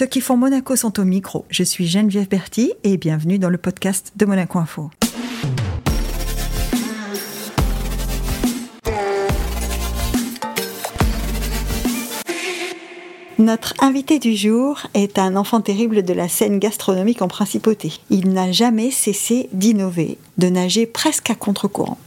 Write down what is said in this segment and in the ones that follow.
Ceux qui font Monaco sont au micro. Je suis Geneviève Berti et bienvenue dans le podcast de Monaco Info. Notre invité du jour est un enfant terrible de la scène gastronomique en principauté. Il n'a jamais cessé d'innover, de nager presque à contre-courant.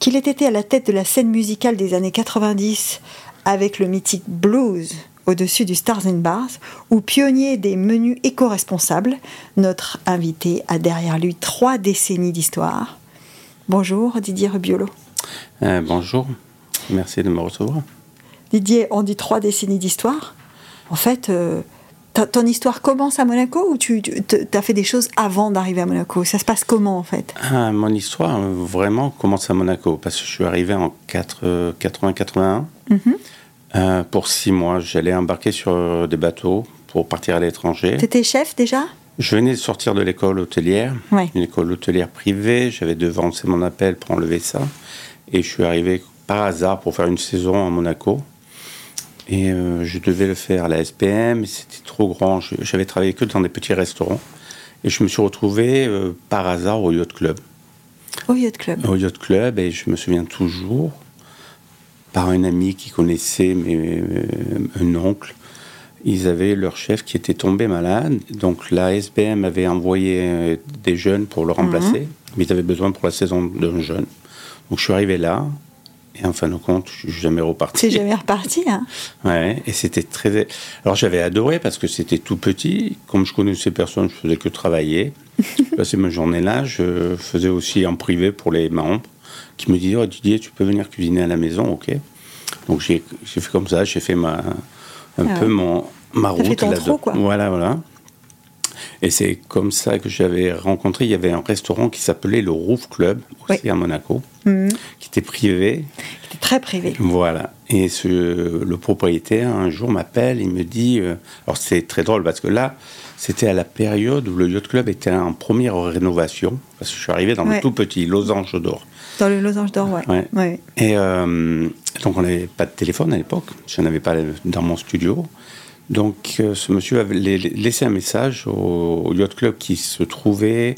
Qu'il ait été à la tête de la scène musicale des années 90 avec le mythique blues au-dessus du Stars and Bars, ou pionnier des menus éco-responsables, notre invité a derrière lui trois décennies d'histoire. Bonjour Didier Rubiolo. Euh, bonjour, merci de me recevoir. Didier, on dit trois décennies d'histoire. En fait, euh, ton histoire commence à Monaco ou tu, as fait des choses avant d'arriver à Monaco? Ça se passe comment en fait? Ah, Mon histoire vraiment commence à Monaco parce que je suis arrivé en 80-81. Euh, pour six mois, j'allais embarquer sur des bateaux pour partir à l'étranger. Tu étais chef déjà? Je venais de sortir de l'école hôtelière, une école hôtelière privée. J'avais devancé mon appel pour enlever ça. Et je suis arrivé par hasard pour faire une saison à Monaco. Et euh, je devais le faire à la SPM, c'était trop grand. J'avais travaillé que dans des petits restaurants. Et je me suis retrouvé euh, par hasard au Yacht Club. Au Yacht Club Au Yacht Club, et je me souviens toujours par un ami qui connaissait mes, un oncle. Ils avaient leur chef qui était tombé malade. Donc la SBM avait envoyé euh, des jeunes pour le mhm. remplacer. Mais ils avaient besoin pour la saison d'un jeune. Donc je suis arrivé là. Et en fin de compte, je suis jamais reparti. C'est jamais reparti, hein Ouais, et c'était très. Alors j'avais adoré parce que c'était tout petit. Comme je connaissais personne, je faisais que travailler. je passais ma journée là. Je faisais aussi en privé pour les membres qui me disait oh, Didier, tu peux venir cuisiner à la maison, ok. Donc j'ai fait comme ça, j'ai fait ma, un ah peu mon, ma route là-dedans. Voilà, voilà. Et c'est comme ça que j'avais rencontré. Il y avait un restaurant qui s'appelait le Roof Club, aussi à Monaco, mhm. qui était privé. Qui était très privé. Voilà. Et ce, le propriétaire, un jour, m'appelle, il me dit. Euh, alors c'est très drôle parce que là, c'était à la période où le Yacht Club était en première rénovation. Parce que je suis arrivé dans le tout petit Losange d'Or. Dans le Losange d'Or, ouais. ouais. Et euh, donc on n'avait pas de téléphone à l'époque. Je n'en avais pas dans mon studio. Donc euh, ce monsieur avait laissé un message au, Yacht Club qui se trouvait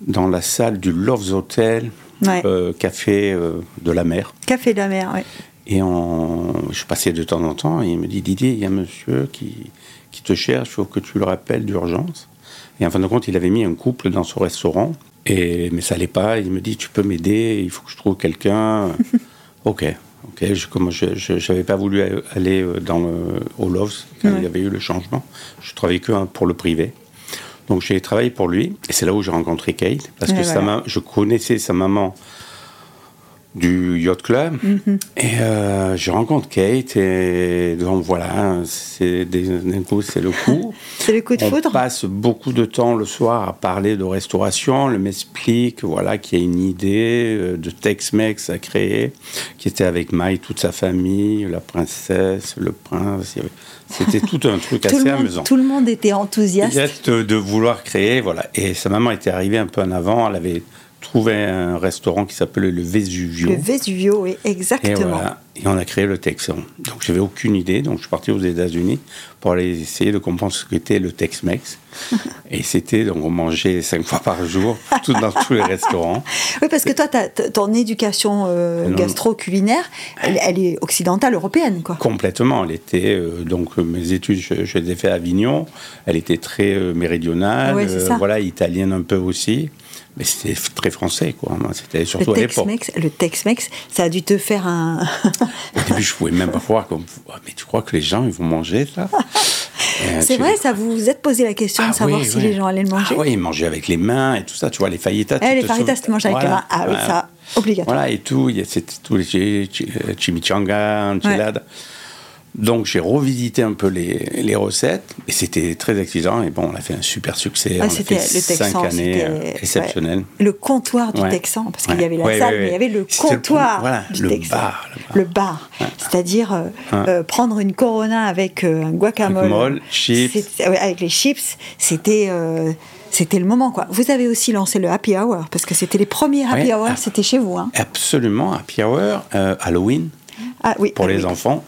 dans la salle du Loves Hotel, euh, café de la mer. Café de la mer, oui. Et on, je passais de temps en temps et il me dit Didier, il y a un monsieur qui, qui te cherche, il faut que tu le rappelles d'urgence. Et en fin de compte, il avait mis un couple dans son restaurant. Et, mais ça n'allait pas. Il me dit Tu peux m'aider Il faut que je trouve quelqu'un. ok. Ok. Je n'avais pas voulu aller euh, dans le, au Loves quand il y avait eu le changement. Je travaillais que hein, pour le privé. Donc j'ai travaillé pour lui. Et c'est là où j'ai rencontré Kate. Parce que je connaissais sa maman du Yacht Club. Mhm. Et euh, je rencontre Kate et donc voilà, c'est d'un coup c'est le coup. c'est le coup de foudre. On passe beaucoup de temps le soir à parler de restauration. Elle m'explique voilà qu'il y a une idée euh, de Tex-Mex à créer, qui était avec Maï, toute sa famille, la princesse, le prince. C'était tout un truc assez amusant. Tout le monde était enthousiaste. De, de vouloir créer, voilà. Et sa maman était arrivée un peu en avant. Elle avait trouvé un restaurant qui s'appelait le Vesuvio. Le Vesuvio, oui, exactement. Et, on a créé le Texan. Donc j'avais aucune idée, donc je suis parti aux États-Unis pour aller essayer de comprendre ce qu'était le Tex-Mex. et c'était, donc on mangeait cinq fois par jour, tout dans tous les restaurants. Oui, parce que toi, ton éducation euh, gastro-culinaire, elle, est occidentale, européenne, quoi. Complètement. Elle était, euh, donc mes études, je, je, les ai fait à Avignon, elle était très euh, méridionale, voilà, italienne un peu aussi. Mais c'était très français, quoi. C'était surtout à l'époque. Le Tex-Mex, ça a dû te faire un. Au début, je pouvais même pas croire. Comme... Mais tu crois que les gens, ils vont manger ça? Euh, C'est vrai, ça vous vous êtes posé la question de ah savoir si les gens allaient le manger ah, Oui, ils mangeaient avec les mains et tout ça. Tu vois, les fajitas. Eh, les fajitas, tu manges avec les mains. Ah oui, ça, obligatoire. Voilà, et tout. C'était tous les chimichanga, enchiladas. Donc j'ai revisité un peu les, les recettes et c'était très excitant et bon on a fait un super succès. Ah, c'était le Texan, cinq années euh, exceptionnelles. Le comptoir du Texan parce qu'il y avait la salle mais il y avait le comptoir du le Texan. Bar, le bar. C'est-à-dire euh, euh, prendre une Corona avec un guacamole, chips. avec les chips, c'était c'était le moment quoi. Vous avez aussi lancé le happy hour parce que c'était les premiers happy hour, c'était chez vous. Hein. Absolument happy hour Halloween. Ah, oui, pour les enfants.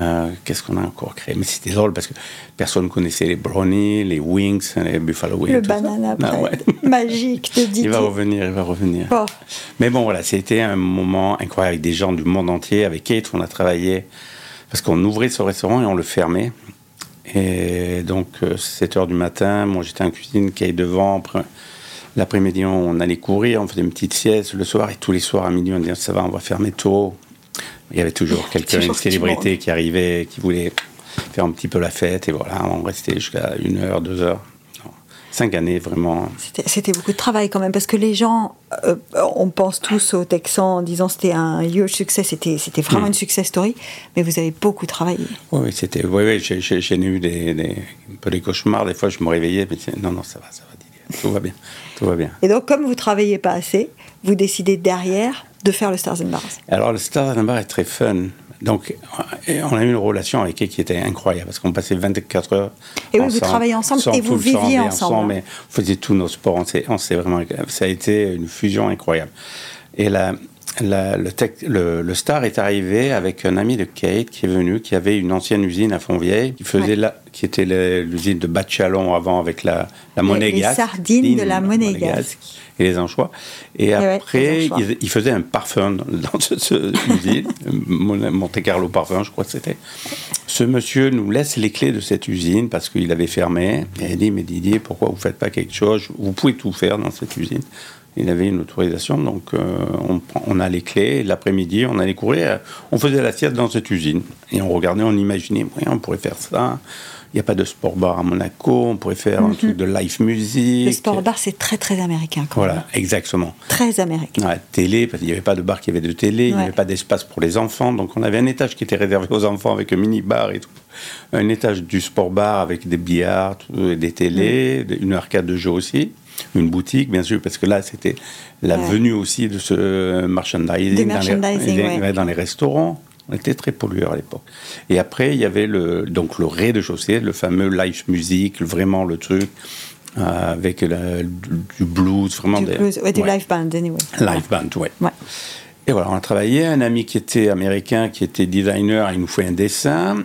Euh, Qu'est-ce qu'on a encore créé? Mais c'était drôle parce que personne connaissait les brownies, les wings, les buffalo wings. Le tout ça. banana Ah ouais. magique de Didier. Il va revenir, il va revenir. Oh, Mais bon, voilà, c'était un moment incroyable avec des gens du monde entier. Avec Kate, on a travaillé parce qu'on ouvrait ce restaurant et on le fermait. Et donc, 7 heures du matin, moi j'étais en cuisine, Kate devant. Après, L'après-midi, on allait courir, on faisait une petite sieste le soir. Et tous les soirs à midi, on disait ça va, on va fermer tôt. Il y avait toujours quelqu'un, Toujours une du célébrité monde. qui arrivait, qui voulait faire un petit peu la fête. Et voilà, on restait jusqu'à une heure, deux heures. Cinq années, vraiment. c'était- beaucoup de travail quand même, parce que les gens, euh, on pense tous aux Texans en disant c'était un huge succès, c'était c'était vraiment Mm. une success story, mais vous avez beaucoup travaillé. Oui, oui, c'était. Oui, oui, j'ai- eu des, des- un peu des cauchemars. Des fois, je me réveillais, mais non, non, ça va, ça va, Didier. Tout va bien, tout va bien. Et donc, comme vous travaillez pas assez, vous décidez derrière de faire le Stars and Bars. Alors, le Star Bar est très fun. Donc, on a eu une relation avec elle qui était incroyable parce qu'on passait 24 heures. Et oui, vous travaillez ensemble et vous viviez ensemble. mais on faisait tous nos sports. On s'est- vraiment, ça a été une fusion incroyable. Et la, la- le, tec- le, le Star est arrivé avec un ami de Kate qui est venu, qui avait une ancienne usine à Fontvieille, qui faisait Ouais. la, qui était l'usine de Bachalon avant avec la, la monégasque. les sardines de la monégasque. Et les anchois. Et ouais, après, les anchois. ils- il faisait un parfum dans dans ce, ce usine, Mon- Monte Carlo Parfum, je crois que c'était. Ce monsieur nous laisse les clés de cette usine parce qu'il avait fermé. Et il dit Mais Didier, pourquoi vous ne faites pas quelque chose? Vous pouvez tout faire dans cette usine. Il avait une autorisation, donc euh, on, a les clés. L'après-midi, on allait courir. euh, On faisait la sieste dans cette usine. Et on regardait, on imaginait Oui, on pourrait faire ça. Il n'y a pas de sport bar à Monaco. On pourrait faire un truc de live music. Le sport bar, c'est très très américain quand même. Voilà, exactement. Très américain. Ouais, télé, parce qu'il n'y avait pas de bar qui avait de télé, il n'y avait pas d'espace pour les enfants. Donc on avait un étage qui était réservé aux enfants avec un mini-bar et tout. Un étage du sport-bar avec des billards, tout, et des télés, Mm. une arcade de jeux aussi. Une boutique, bien sûr, parce que là, c'était la Ouais. venue aussi de ce merchandising, Du dans, merchandising, les, ouais. dans les restaurants. On était très pollueurs à l'époque. Et après, il y avait le, donc le rez-de-chaussée, le fameux live music, vraiment le truc, euh, avec la- du, blues, vraiment Du, des- blues- ouais, du live band, anyway. Live band. Ouais. Et voilà, on a travaillé. Un ami qui était américain, qui était designer, il nous fait un dessin.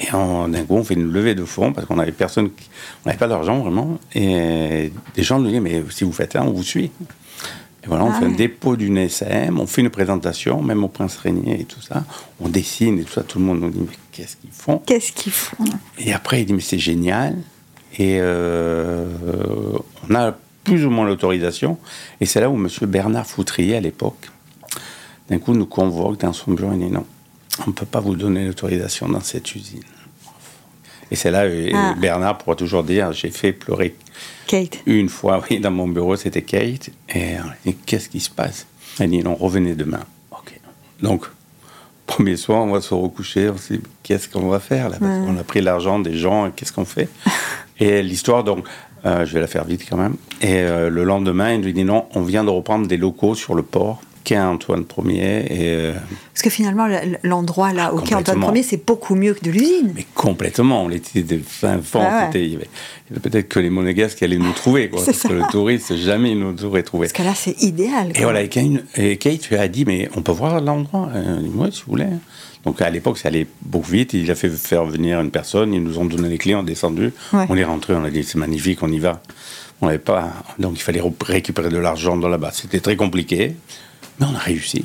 Et d'un coup, on fait une levée de fonds parce qu'on n'avait personne, qui- on n'avait pas d'argent vraiment. Et des gens nous disaient, mais si vous faites ça, on vous suit. Et voilà, on Ah fait un dépôt d'une SM, on fait une présentation, même au Prince Régnier et tout ça. On dessine et tout ça. Tout le monde nous dit, mais qu'est-ce qu'ils font? Qu'est-ce qu'ils font? Et après, il dit, mais c'est génial. Et euh, on a plus ou moins l'autorisation. Et c'est là où M. Bernard Foutrier, à l'époque, d'un coup, nous convoque dans son bureau. Il dit, non, on ne peut pas vous donner l'autorisation dans cette usine. Et c'est là, Ah. Bernard pourra toujours dire, j'ai fait pleurer Kate. une fois, oui, dans mon bureau, c'était Kate. Et qu'est-ce qui se passe? Elle dit, non, revenez demain. Ok. Donc, premier soir, on va se recoucher, on se dit, qu'est-ce qu'on va faire là? Parce Ouais. qu'on a pris l'argent des gens, qu'est-ce qu'on fait? Et l'histoire, donc, euh, je vais la faire vite quand même. Et euh, le lendemain, il nous dit, non, on vient de reprendre des locaux sur le port, quai Antoine Ier, et... euh, Parce que finalement, le- l'endroit là, au quai Antoine. Ier, c'est beaucoup mieux que de l'usine. mais complètement, on était des fins fonds. Ah ouais. peut-être que les monégasques qui allaient nous trouver, quoi, parce que le touriste, jamais il nous aurait trouvé. Parce que là, c'est idéal. Et voilà, et Kate, et Kate a dit, mais on peut voir l'endroit dit, Oui, si vous voulez. Donc à l'époque, ça allait beaucoup vite. Il a fait faire venir une personne, ils nous ont donné les clés, on est descendu. Ouais. On est rentré, on a dit, c'est magnifique, on y va. On n'avait pas. Donc il fallait récupérer de l'argent dans là-bas. C'était très compliqué, mais on a réussi.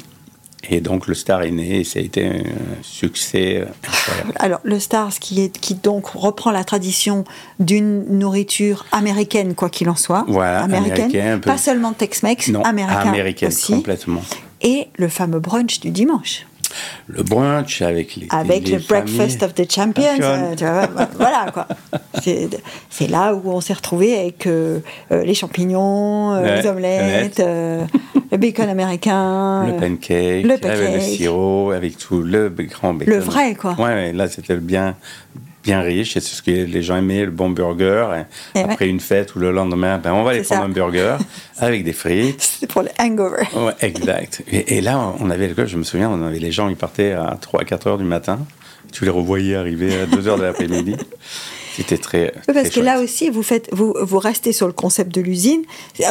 Et donc le Star est né et ça a été un succès incroyable. Alors, le Stars, qui, est, qui donc reprend la tradition d'une nourriture américaine, quoi qu'il en soit. Voilà, américaine. peu. Pas seulement Tex-Mex, Non, américain américaine aussi. complètement. Et le fameux brunch du dimanche. Le brunch avec les. Avec les le Breakfast of the Champions. Euh, tu vois, voilà, quoi. C'est c'est là où on s'est retrouvés avec euh, euh, les champignons, euh, Ouais, les omelettes, le bacon américain. Le pancake, le avec le sirop, avec tout le grand bacon. Le vrai, quoi. Ouais, là c'était bien, bien riche et c'est ce que les gens aimaient, le bon burger. Et Et après une fête ou le lendemain, ben, on va aller prendre ça. un burger avec des frites. C'est pour le hangover. Ouais, exact. Et, et là, on avait le je me souviens, on avait les gens, ils partaient à 3-4 heures du matin. Tu les revoyais arriver à 2 heures de l'après-midi. C'était très. Oui, parce très que là aussi, vous, faites, vous, vous restez sur le concept de l'usine,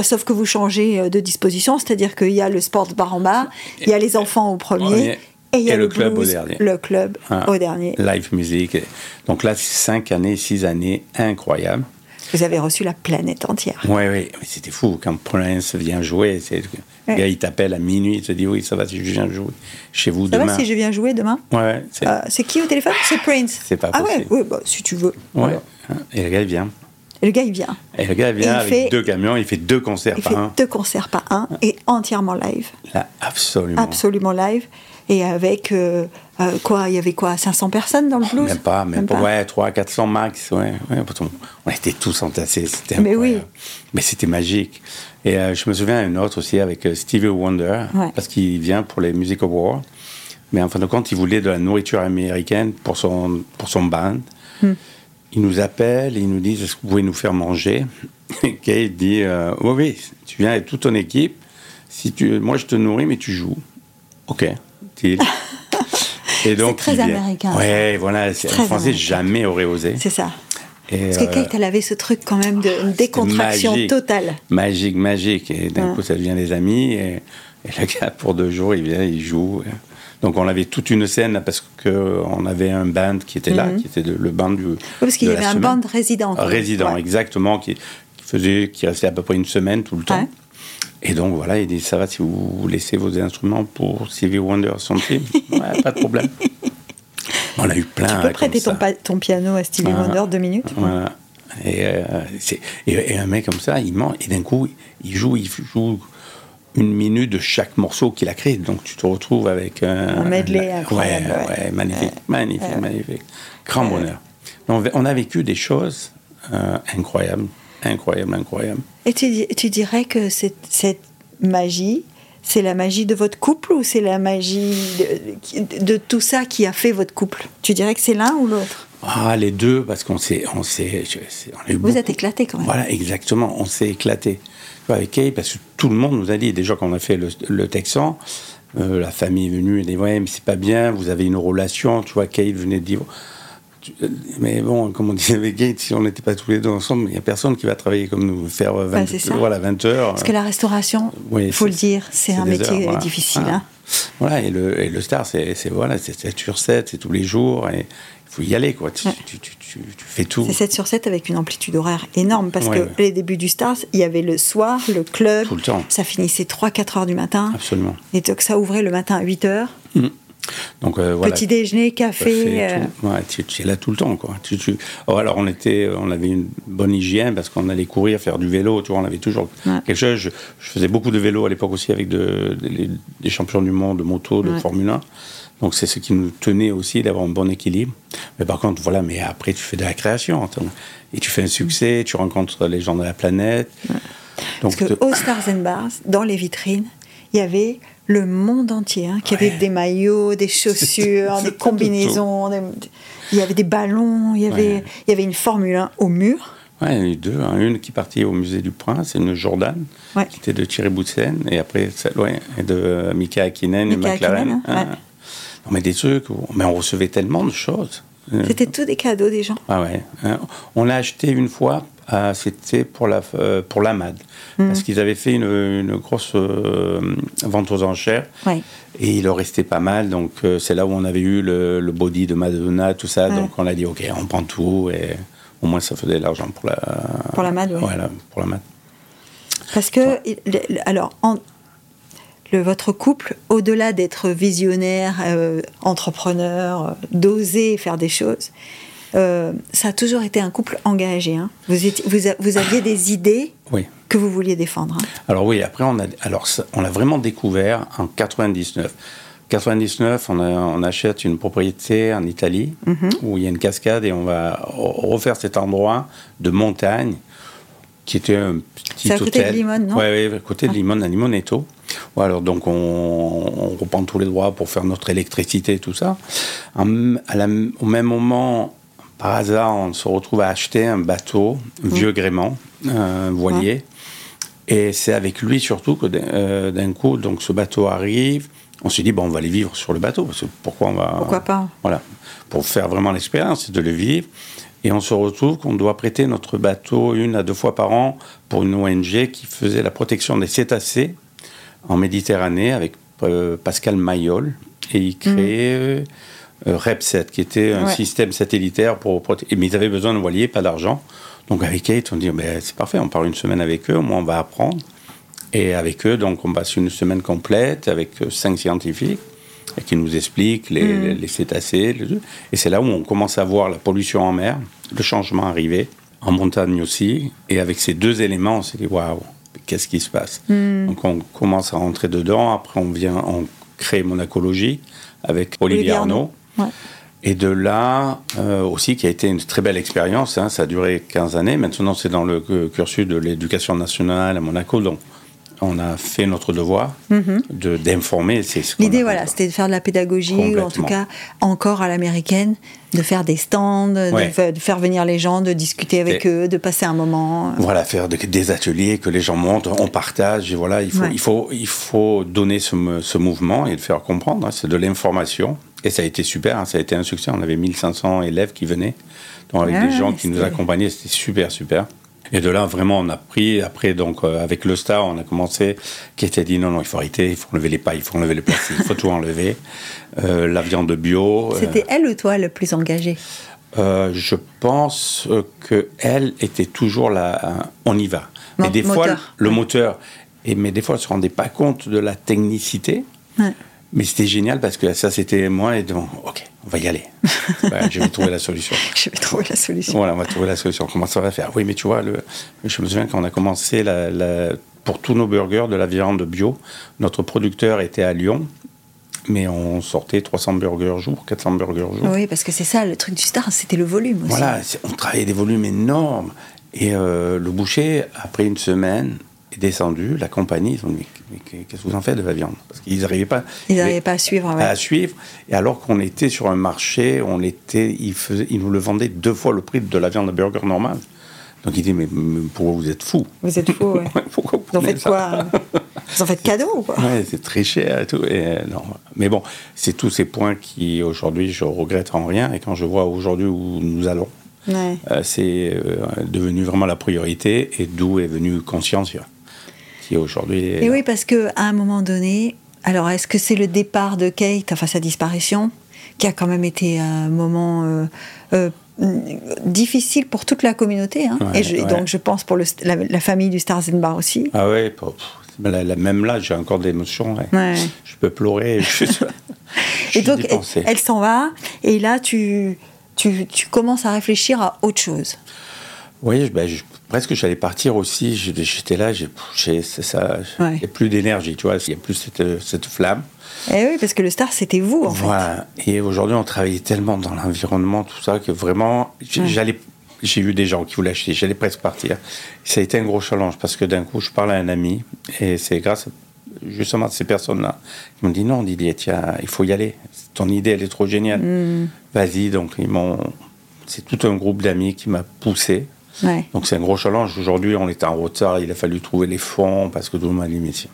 sauf que vous changez euh, de disposition, c'est-à-dire qu'il y a le sport bar en bas, il y a les enfants au premier. Et il y a Et le, club au dernier. Le club Ah. au dernier. Live music. Donc là, cinq années, six années, incroyable. Vous avez reçu la planète entière. Ouais, ouais, mais c'était fou quand Prince vient jouer. c'est- Le Ouais. gars, il t'appelle à minuit, il te dit oui, ça va si je viens jouer chez vous Ça demain. va si je viens jouer demain Ouais, c'est Euh, C'est qui au téléphone? C'est Prince. C'est pas Ah ouais, possible. oui, bah, si tu veux. ouais. Alors. Et le gars, il vient. Et le gars, il vient. Et le gars, il vient il avec fait- deux camions, il fait deux concerts Il par fait un. deux concerts par un et entièrement live. Là, absolument. Absolument live. Et avec euh, euh, quoi Il y avait quoi 500 personnes dans le blues Même pas, même, pas. Ouais, 300, 400 max. Ouais, ouais, qu'on- on était tous entassés. C'était Mais oui. Mais c'était magique. Et euh, je me souviens un autre aussi avec Stevie Wonder, Ouais. parce qu'il vient pour les Music Awards. Mais en fin de compte, il voulait de la nourriture américaine pour son, pour son band. Hmm. Il nous appelle, il nous dit Est-ce que vous pouvez nous faire manger Et Kate dit Oui, oui, tu viens avec toute ton équipe. Si tu, moi, je te nourris, mais tu joues. Ok, Et donc, très américain. Ouais, voilà. c'est- Un Français américain. jamais aurait osé. C'est ça. Et, Parce que euh, Kate, elle avait ce truc quand même de décontraction magique. totale. Magique, magique. Et d'un Ouais. coup, ça devient des amis. Et, et le gars, pour deux jours, il vient, il joue. Donc, on avait toute une scène parce qu'on avait un band qui était là, qui était de- le band du. Mhm. Oui, parce qu'il y avait un band résident. Résident, Ouais. exactement, qui, qui faisait, qui restait à peu près une semaine tout le temps. Ouais. Et donc voilà, il dit ça va si vous laissez vos instruments pour Stevie Wonder son Ouais, pas de problème. On a eu plein. Tu peux prêter ton, piano à Stevie Voilà. Wonder deux minutes? Voilà. Et, euh, et, et un mec comme ça, il ment, et d'un coup, il joue, il joue une minute de chaque morceau qu'il a créé. Donc tu te retrouves avec un, Un medley ouais, incroyable, Ouais, ouais. magnifique, magnifique, magnifique. Grand bonheur. On, a- on a vécu des choses euh, incroyables, incroyables, incroyables. Et tu, tu dirais que cette, cette magie, c'est la magie de votre couple ou c'est la magie de, de tout ça qui a fait votre couple? Tu dirais que c'est l'un ou l'autre? Ah, les deux, parce qu'on s'est, on s'est, Vous beaucoup- êtes éclatés quand même. Voilà, exactement. On s'est éclaté. Tu vois, Avec Kay, parce que tout le monde nous a dit, déjà quand on a fait le, le Texan, euh, la famille est venue et dit Ouais, mais c'est pas bien, vous avez une relation. Tu vois, Kay venait de dire Mais bon, comme on disait avec Kate, si on n'était pas tous les deux ensemble, il n'y a personne qui va travailler comme nous, faire euh, 20, Ouais, c'est ça. voilà, 20 heures. Parce que la restauration, Oui, il faut le dire, c'est un métier heures, voilà. difficile. Ah. hein. Voilà, et le, et le star, c'est voilà, c'est 7 sur 7, c'est tous les jours, et il faut y aller, quoi. Tu, Ouais. tu, tu, tu- fais tout. C'est 7 sur 7 avec une amplitude horaire énorme parce Ouais, que ouais. les débuts du Stars, il y avait le soir, le club, Tout le temps. ça finissait 3-4 heures du matin. Absolument. Et donc ça ouvrait le matin à 8 heures. Donc, euh, voilà. Petit déjeuner, café. euh, tout. Ouais, tu, tu es là tout le temps, quoi. Tu, tu- Oh, alors, on, était, on avait une bonne hygiène parce qu'on allait courir, faire du vélo, tu vois, on avait toujours Ouais. quelque chose. Je, je faisais beaucoup de vélo à l'époque aussi avec de- des- des champions du monde de moto, de Ouais. Formule 1. Donc, c'est ce qui nous tenait aussi d'avoir un bon équilibre. Mais par contre, voilà, mais après, tu fais de la création. attends. Et tu fais un succès, tu rencontres les gens de la planète. Parce que te- au Stars and Bars, dans les vitrines, il y avait le monde entier hein, qui avait des maillots, des chaussures, des combinaisons. des- Il y avait des ballons, il y avait, Ouais. il y avait une Formule 1 au mur. Ouais, il y en a eu deux. hein. Une qui partait au musée du Prince, une Jordan, Ouais. qui était de Thierry Boutsen, et après, celle ouais, et de Mika Hakkinen et McLaren. Hakkinen, Ah. Non, mais des trucs, mais on recevait tellement de choses. Euh, C'était tous des cadeaux des gens. Ah ouais. hein. On l'a acheté une fois, c'était pour la, euh, pour la MAD, Mhm. parce qu'ils avaient fait une, une grosse euh, vente aux enchères. Ouais. Et il leur restait pas mal, donc euh, c'est là où on avait eu le, le body de Madonna, tout ça. Ouais. Donc on a dit, ok, on prend tout, et au moins ça faisait de l'argent pour la, Pour la MAD, ouais. Voilà, pour la MAD. Parce que, alors, en- le, votre couple, au-delà d'être visionnaire, euh, entrepreneur, d'oser faire des choses, euh, ça a toujours été un couple engagé. hein. Vous, étiez- vous, a- vous aviez des idées Oui. que vous vouliez défendre. hein. Alors oui, après on a, alors ça, on l'a vraiment découvert en 99. 99, on, a- on achète une propriété en Italie où il y a une cascade et on va re- refaire cet endroit de montagne qui était un petit C'est à hôtel. côté de Limone, non Oui, à côté de Limone, à Limonetto. Bon, alors donc on, on reprend tous les droits pour faire notre électricité et tout ça. En- à la- au même moment, par hasard, on se retrouve à acheter un bateau, un vieux gréement, un voilier. Et c'est avec lui surtout que d'un euh, d'un coup, donc ce bateau arrive. On s'est dit, bon, on va aller vivre sur le bateau. Parce que pourquoi on va. Pourquoi pas? Voilà. Pour faire vraiment l'expérience, de le vivre. Et on se retrouve qu'on doit prêter notre bateau une à deux fois par an pour une ONG qui faisait la protection des cétacés en Méditerranée avec euh, Pascal Mayol. et ils créaient euh, REP7, qui était un Ouais. système satellitaire pour protéger. Mais ils avaient besoin de voiliers, pas d'argent. Donc avec Kate, on dit ben, c'est parfait, on part une semaine avec eux, au moins on va apprendre. Et avec eux, donc on passe une semaine complète avec euh, cinq scientifiques et qui nous expliquent les, Mm. les- les cétacés. les- Et c'est là où on commence à voir la pollution en mer, le changement arriver, en montagne aussi. Et avec ces deux éléments, on s'est dit waouh, qu'est-ce qui se passe? Mm. Donc on commence à rentrer dedans. Après, on vient, on crée Monacologie avec Olivier, Olivier Arnaud. Arnaud. Ouais. Et de là euh, aussi, qui a été une très belle expérience, hein, ça a duré 15 années. Maintenant, c'est dans le cu- cursus de l'éducation nationale à Monaco. Donc, on a fait notre devoir de d'informer. ce Mhm. L'idée, voilà, c'était de faire de la pédagogie, ou en tout cas encore à l'américaine, de faire des stands, de Ouais. fa- de, faire venir les gens, de discuter avec Et- eux, de passer un moment. Voilà, faire de- des ateliers, que les gens montent, on partage. Et voilà, il faut, Ouais. il faut, il faut donner ce, ce mouvement et le faire comprendre. hein, c'est de l'information. Et ça a été super, hein, ça a été un succès. On avait 1500 élèves qui venaient, donc avec Ah des gens qui nous accompagnaient. C'était super, super. Et de là, vraiment, on a pris. Après, donc, euh, avec le Star, on a commencé. Qui était dit non, non, il faut arrêter, il faut enlever les pailles, il faut enlever les plastiques, il faut tout enlever. Euh, la viande bio. euh, C'était elle ou toi le plus engagé? je pense que elle était toujours là. on y va. Mais des fois, le ouais. moteur. Et mais des fois, elle se rendait pas compte de la technicité. Ouais. Mais c'était génial parce que ça, c'était moi et donc, ok, on va y aller. Je vais trouver la solution. Je vais trouver la solution. Voilà, on va trouver la solution. Comment ça va faire? Oui, mais tu vois, le, je me souviens quand on a commencé la- la- pour tous nos burgers de la viande bio, notre producteur était à Lyon, mais on sortait 300 burgers jour, 400 burgers jour. Oui, parce que c'est ça, le truc du star, c'était le volume aussi. Voilà, on travaillait des volumes énormes. Et euh, le boucher, après une semaine, est descendu. La compagnie, ils ont dit Mais, qu'est-ce que vous en faites de la viande? Parce qu'ils n'arrivaient pas, Ils pas à suivre. ouais. à suivre. Et alors qu'on était sur un marché, on était, ils, faisaient, ils nous le vendaient deux fois le prix de la viande de burger normale. Donc il dit Mais, mais pourquoi vous êtes fous? Vous êtes fous, ouais. Pourquoi vous Vous en faites quoi? Vous en faites cadeau ou quoi? Ouais, c'est très cher et tout. Et, euh, non. Mais bon, c'est tous ces points qui, aujourd'hui, je regrette en rien. Et quand je vois aujourd'hui où nous allons, Ouais. euh, c'est euh, devenu vraiment la priorité et d'où est venue Conscientia, qui aujourd'hui est Et oui, parce que à un moment donné, alors est-ce que c'est le départ de Kate, enfin sa disparition, qui a quand même été un moment euh, euh, difficile pour toute la communauté, hein. Ouais, et je- ouais. donc je pense pour le, la, la famille du Stars and Bar aussi. Ah ouais, pff, la- la- même là, j'ai encore des émotions. ouais. Ouais. Je peux pleurer. Je, je Et donc elle, elle s'en va, et là tu, tu, tu commences à réfléchir à autre chose. Oui, je- ben, je- presque j'allais partir aussi. J'étais là, j'ai ça, Ouais. il n'y a plus d'énergie, tu vois, il n'y a plus cette, cette flamme. Et Eh oui, parce que le Star c'était vous en fait. Voilà. Et aujourd'hui, on travaillait tellement dans l'environnement, tout ça, que vraiment, Ouais. j'allais. J'ai vu des gens qui voulaient acheter, j'allais presque partir. Ça a été un gros challenge parce que d'un coup, je parle à un ami et c'est grâce justement à ces personnes-là qui m'ont dit non, Didier, tiens, il faut y aller. Ton idée, elle est trop géniale. Mm. Vas-y. Donc, ils m'ont. C'est tout un groupe d'amis qui m'a poussé. Ouais. Donc, c'est un gros challenge. Aujourd'hui, on était en retard. Il a fallu trouver les fonds parce que tout le monde m'a dit, mais si.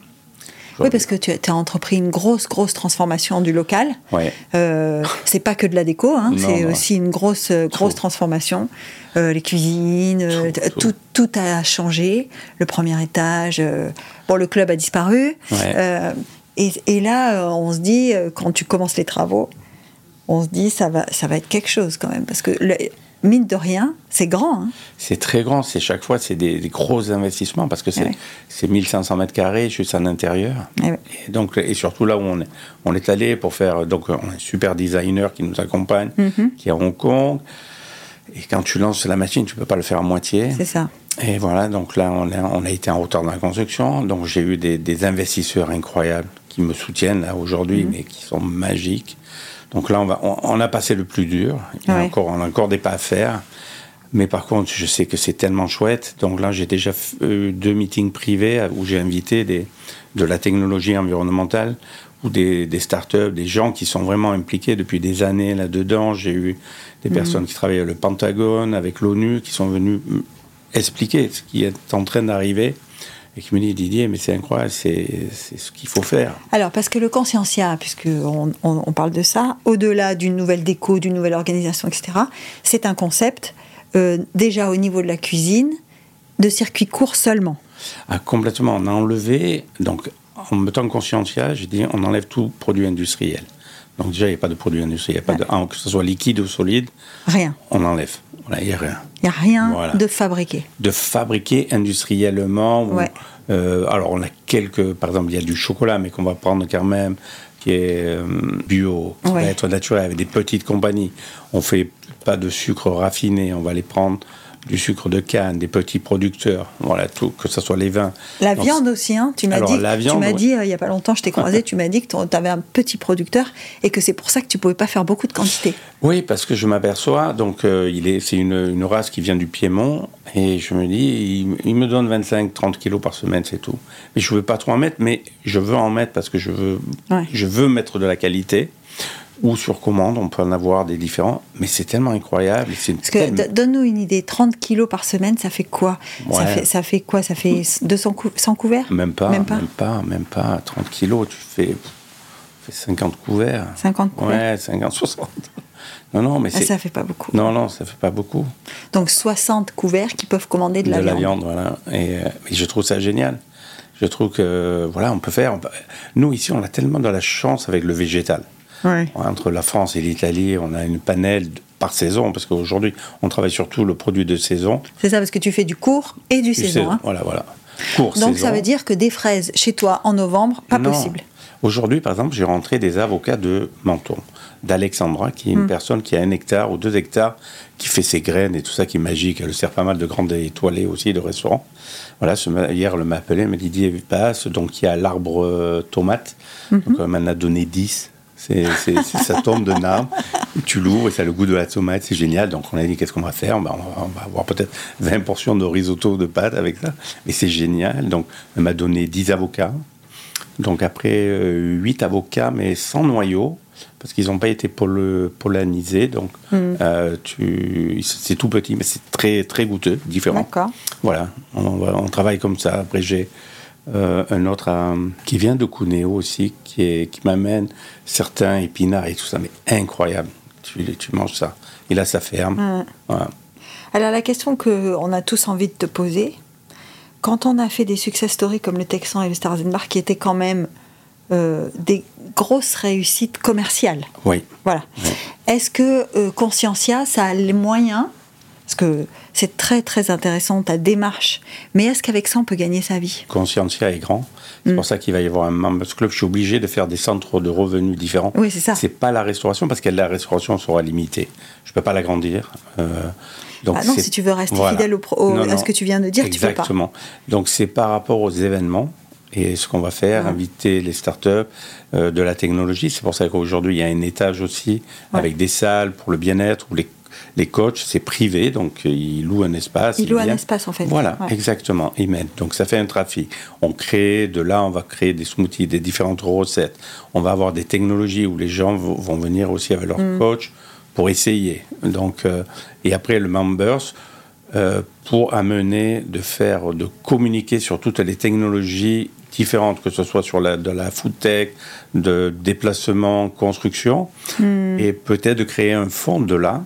Oui, parce que tu as, entrepris une grosse, grosse transformation du local. Ouais. Euh, c'est pas que de la déco, hein, c'est aussi une grosse, euh, grosse Tout. transformation. Euh, les cuisines, euh, Tout, tout, tout a changé. Le premier étage, euh, bon, le club a disparu. Ouais. Et, et là, on se dit, quand tu commences les travaux, on se dit, ça va, ça va être quelque chose quand même. Parce que, le- mine de rien, c'est grand. hein. C'est très grand, c'est chaque fois c'est des, des gros investissements parce que c'est Ouais. c'est 1500 mètres carrés juste en intérieur. Eh ouais. Et donc et surtout là où on est, on est allé pour faire donc on a un super designer qui nous accompagne, Mhm. qui est à Hong Kong. Et quand tu lances la machine, tu peux pas le faire à moitié. C'est ça. Et voilà, donc là, on a, on a été en retard dans la construction. Donc, j'ai eu des, des investisseurs incroyables qui me soutiennent là aujourd'hui, Mhm. mais qui sont magiques. Donc là, on, va, on, on a passé le plus dur. Il y a encore, on a encore des pas à faire. Mais par contre, je sais que c'est tellement chouette. Donc là, j'ai déjà eu deux meetings privés où j'ai invité des, de la technologie environnementale ou des, des startups, des gens qui sont vraiment impliqués depuis des années là-dedans. J'ai eu des personnes qui travaillent à le Pentagone, avec l'ONU, qui sont venus mm, expliquer ce qui est en train d'arriver et qui me disent Didier, mais c'est incroyable, c'est ce qu'il faut faire. Alors, parce que le Consciencia, puisque on, on- on parle de ça, au-delà d'une nouvelle déco, d'une nouvelle organisation, etc., c'est un concept, euh, déjà au niveau de la cuisine, de circuit court seulement. Ah, complètement, on a enlevé, donc en mettant conscientia, j'ai dit on enlève tout produit industriel. Donc déjà, il n'y a pas de produit industriel. Il a pas de, que ce soit liquide ou solide. Rien. On enlève. Voilà, il n'y a rien. Il n'y a rien de fabriqué. De fabriqué industriellement. Ouais. Euh, alors, on a quelques. Par exemple, il y a du chocolat, mais qu'on va prendre quand même, qui est euh, bio, qui va être naturel, avec des petites compagnies. On fait pas de sucre raffiné, on va les prendre du sucre de canne, des petits producteurs, voilà tout, que ce soit les vins. La viande aussi, hein, tu m'as dit, tu m'as dit euh, il y a pas longtemps, je t'ai croisé, tu m'as dit que tu avais un petit producteur et que c'est pour ça que tu pouvais pas faire beaucoup de quantité. Oui, parce que je m'aperçois, donc euh, il est, c'est une, une, race qui vient du Piémont et je me dis, il, me donne 25-30 kilos par semaine, c'est tout. Mais je veux pas trop en mettre, mais je veux en mettre parce que je veux, je veux mettre de la qualité ou sur commande, on peut en avoir des différents, mais c'est tellement incroyable. donne-nous une idée, 30 kilos par semaine, ça fait quoi? Ça, fait, ça fait quoi? Ça fait 200 100 couverts? Même pas, même pas, même pas, 30 kilos, tu fais, 50 couverts. 50 couverts Ouais, 50, 60. Non, non, mais ah, ça fait pas beaucoup. Non, non, ça fait pas beaucoup. Donc 60 couverts qui peuvent commander de la viande. De la viande, voilà. Et, euh, et, je trouve ça génial. Je trouve que, voilà, on peut faire. Nous, ici, on a tellement de la chance avec le végétal. Entre la France et l'Italie, on a une panel par saison, parce qu'aujourd'hui, on travaille surtout le produit de saison. C'est ça, parce que tu fais du court et du, saison. Hein. Voilà, voilà. Court, Donc ça veut dire que des fraises chez toi en novembre, pas possible. Aujourd'hui, par exemple, j'ai rentré des avocats de Menton, d'Alexandra, qui est une hmm. personne qui a un hectare ou deux hectares, qui fait ses graines et tout ça qui est magique. Elle sert pas mal de grandes étoilées aussi, de restaurants. Voilà, ce, hier, elle m'a appelé, elle m'a dit, Didier, passe. Donc, il y a l'arbre euh, tomate. Mhm. Donc, elle m'en a donné 10. C'est, ça tombe de arbre, tu l'ouvres et ça a le goût de la tomate, c'est génial. Donc on a dit qu'est-ce qu'on va faire? Ben, on, va, avoir peut-être 20 portions de risotto de pâte avec ça, mais c'est génial. Donc elle m'a donné 10 avocats. Donc après 8 euh, avocats, mais sans noyau, parce qu'ils n'ont pas été polanisés. Donc mm. euh, tu, c'est tout petit, mais c'est très, très goûteux, différent. D'accord. Voilà, on, on travaille comme ça. Après j'ai euh, un autre euh, qui vient de Cuneo aussi, qui, est, qui m'amène certains épinards et tout ça, mais incroyable. Tu, tu manges ça. Il a sa ferme. Alors la question qu'on a tous envie de te poser, quand on a fait des success stories comme le Texan et le Stars Bar, qui étaient quand même euh, des grosses réussites commerciales. Oui. Voilà. Est-ce que Conscientia, ça a les moyens parce que c'est très très intéressant ta démarche. Mais est-ce qu'avec ça on peut gagner sa vie? Conscientia est grand. C'est mm. pour ça qu'il va y avoir un members club. Je suis obligé de faire des centres de revenus différents. Oui, c'est ça. C'est pas la restauration parce que la restauration sera limitée. Je peux pas l'agrandir. Euh, donc ah non, si tu veux rester fidèle au, à ce que tu viens de dire, tu peux pas. Exactement. Donc c'est par rapport aux événements et ce qu'on va faire, inviter les startups euh, de la technologie. C'est pour ça qu'aujourd'hui, il y a un étage aussi avec des salles pour le bien-être où les les coachs, c'est privé, donc euh, ils louent un espace. Ils louent un espace, en fait. Voilà, exactement. Ils mettent. Donc ça fait un trafic. On crée, de là, on va créer des smoothies, des différentes recettes. On va avoir des technologies où les gens vont venir aussi avec leur mm. coach pour essayer. Donc, euh, et après, le members, euh, pour amener, de faire, de communiquer sur toutes les technologies différentes, que ce soit sur la, de la food tech, de déplacement, construction, mm. et peut-être de créer un fonds de là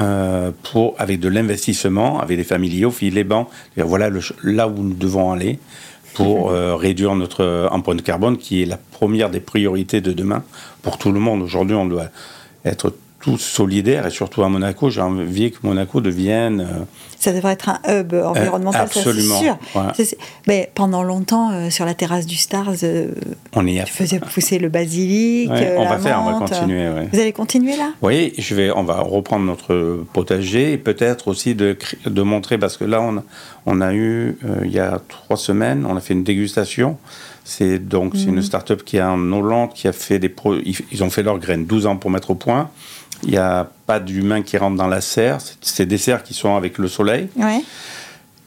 euh, pour, avec de l'investissement, avec des familiaux, les bancs. Voilà là où nous devons aller pour euh, réduire notre empreinte carbone, qui est la première des priorités de demain pour tout le monde. Aujourd'hui, on doit être tous solidaires, et surtout à Monaco, j'ai envie que Monaco devienne... Euh, ça devrait être un hub environnemental, absolument, c'est sûr. Mais pendant longtemps, euh, sur la terrasse du Stars, euh, on y a... tu faisais pousser le basilic, On va faire, on va continuer. Vous allez continuer là? Oui, je vais, on va reprendre notre potager et peut-être aussi de, de montrer, parce que là, on, on a eu, il y a trois semaines, on a fait une dégustation c'est donc c'est une mhm. start-up qui est en Hollande qui a fait des ils, ont fait leurs graines 12 ans pour mettre au point. Il n'y a pas d'humain qui rentre dans la serre. C'est des serres qui sont avec le soleil.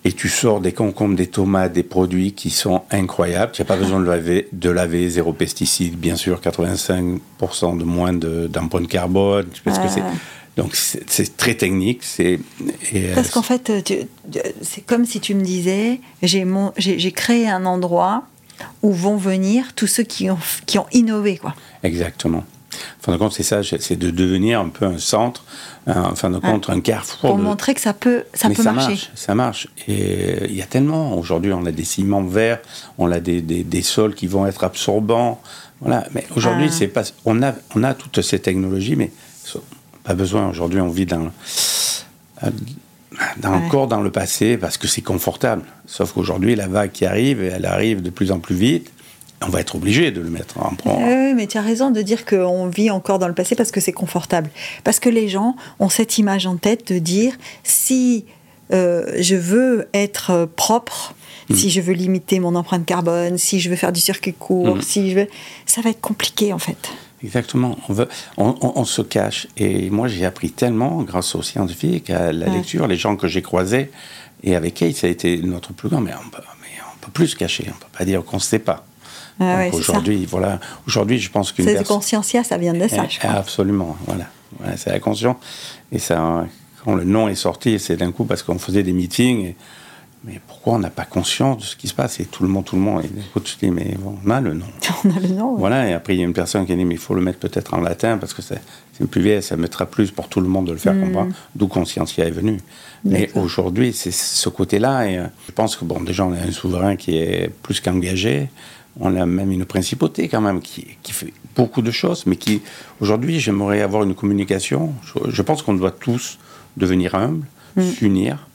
Et tu sors des concombres, des tomates, des produits qui sont incroyables. Tu n'as pas besoin de laver, de laver, zéro pesticide, bien sûr, 85% de moins d'empreinte carbone. Parce que donc c'est très technique. C'est parce qu'en fait, c'est comme si tu me disais, j'ai créé un endroit où vont venir tous ceux qui ont, qui ont innové. Quoi. Exactement. En fin de compte, c'est ça, c'est de devenir un peu un centre, en fin de compte, un carrefour. Pour montrer que ça peut, ça peut marcher. Marche, ça marche. Et il y a tellement. Aujourd'hui, on a des ciments verts, on a des, des, sols qui vont être absorbants. Voilà. Mais aujourd'hui, ah. c'est pas. On a, on a toutes ces technologies, mais pas besoin. Aujourd'hui, on vit dans encore dans le passé parce que c'est confortable. Sauf qu'aujourd'hui, la vague qui arrive, elle arrive de plus en plus vite. On va être obligé de le mettre en point. Oui, mais tu as raison de dire qu'on vit encore dans le passé parce que c'est confortable. Parce que les gens ont cette image en tête de dire si euh, je veux être propre, hmm. si je veux limiter mon empreinte carbone, si je veux faire du circuit court, hmm. si je veux, ça va être compliqué en fait. Exactement. On, veut, on, se cache. Et moi, j'ai appris tellement grâce aux scientifiques, à la lecture, les gens que j'ai croisés. Et avec Kate, ça a été notre plus grand. Mais on peut, mais on peut plus se cacher. On peut pas dire qu'on ne sait pas. Ah aujourd'hui, voilà. Aujourd'hui, je pense qu'une C'est personne... consciencia, ça vient de ça. je crois. Absolument. Voilà. c'est la conscience. Et ça, quand le nom est sorti, c'est d'un coup parce qu'on faisait des meetings. Et, mais pourquoi on n'a pas conscience de ce qui se passe? Et tout le monde, tout le monde, et écoute, je dis, mais on a le nom. On a le nom. Voilà, et après, il y a une personne qui a dit, mais il faut le mettre peut-être en latin, parce que c'est plus vieille, ça mettra plus pour tout le monde de le faire hmm. comprendre, d'où Conscientia est venu. Mais aujourd'hui, c'est ce côté-là, et euh, je pense que, bon, déjà, on a un souverain qui est plus qu'engagé, on a même une principauté quand même qui, qui fait beaucoup de choses, mais qui, aujourd'hui, j'aimerais avoir une communication. Je, pense qu'on doit tous devenir humbles, hmm. s'unir,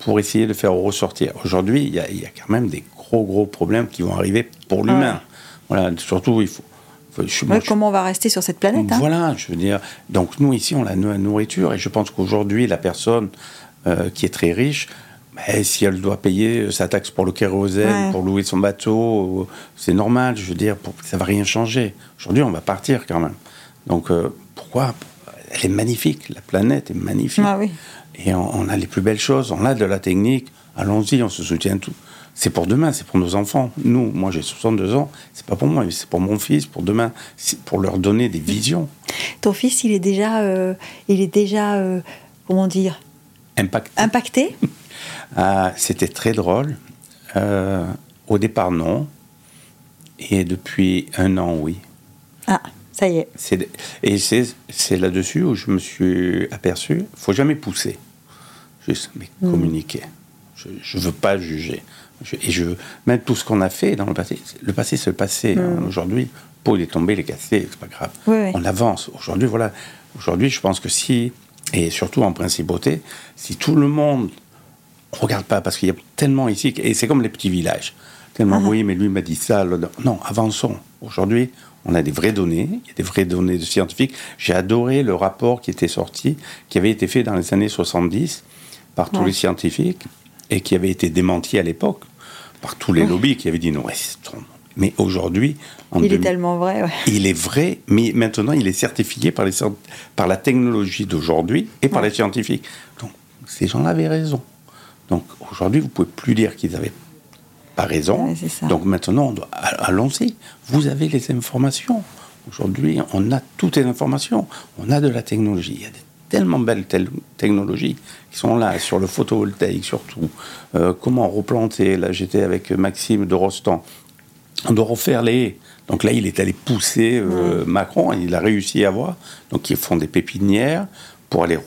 pour essayer de faire ressortir. Aujourd'hui, il y, a quand même des gros, gros problèmes qui vont arriver pour l'humain. Voilà, surtout, il faut. comment on va rester sur cette planète hein? Voilà, je veux dire. Donc, nous, ici, on a la nourriture, et je pense qu'aujourd'hui, la personne euh, qui est très riche, ben, si elle doit payer sa taxe pour le kérosène, pour louer son bateau, c'est normal, je veux dire, pour, ça va rien changer. Aujourd'hui, on va partir quand même. Donc, euh, pourquoi? Elle est magnifique, la planète est magnifique. Ah oui. Et on, a les plus belles choses, on a de la technique, allons-y, on se soutient tout. C'est pour demain, c'est pour nos enfants. Nous, moi j'ai 62 ans, c'est pas pour moi, c'est pour mon fils, pour demain, c'est pour leur donner des visions. Ton fils, il est déjà, euh, il est déjà, euh, comment dire, impacté. Impacté? Ah, c'était très drôle. Euh, au départ, non, et depuis un an, oui. Ah. Ça y est. et c'est là-dessus où je me suis aperçu, il faut jamais pousser, juste mais hmm. communiquer. Je ne veux pas juger. et je même tout ce qu'on a fait dans le passé, le passé c'est le passé. Hein. Hmm. Aujourd'hui, Paul est tombé, il est cassé, c'est pas grave. On avance. Aujourd'hui, voilà. Aujourd'hui, je pense que si, et surtout en principauté, si tout le monde ne regarde pas, parce qu'il y a tellement ici, et c'est comme les petits villages. Tellement, ah. oui, mais lui m'a dit ça. Non, avançons. Aujourd'hui, on a des vraies données, il y a des vraies données de scientifiques. J'ai adoré le rapport qui était sorti, qui avait été fait dans les années 70 par tous les scientifiques et qui avait été démenti à l'époque par tous les lobbies qui avaient dit non, mais aujourd'hui, il est tellement vrai. Il est vrai, mais maintenant il est certifié par, les, par la technologie d'aujourd'hui et par les scientifiques. Donc ces gens-là avaient raison. Donc aujourd'hui, vous pouvez plus dire qu'ils avaient pas raison. Donc maintenant, allons-y. Vous avez les informations. Aujourd'hui, on a toutes les informations. On a de la technologie. Il y a tellement belles technologies qui sont là, sur le photovoltaïque surtout. Euh, comment replanter Là, j'étais avec Maxime de Rostand? On doit refaire les haies. Donc là, il est allé pousser euh, Macron, il a réussi à voir. Donc ils font des pépinières pour aller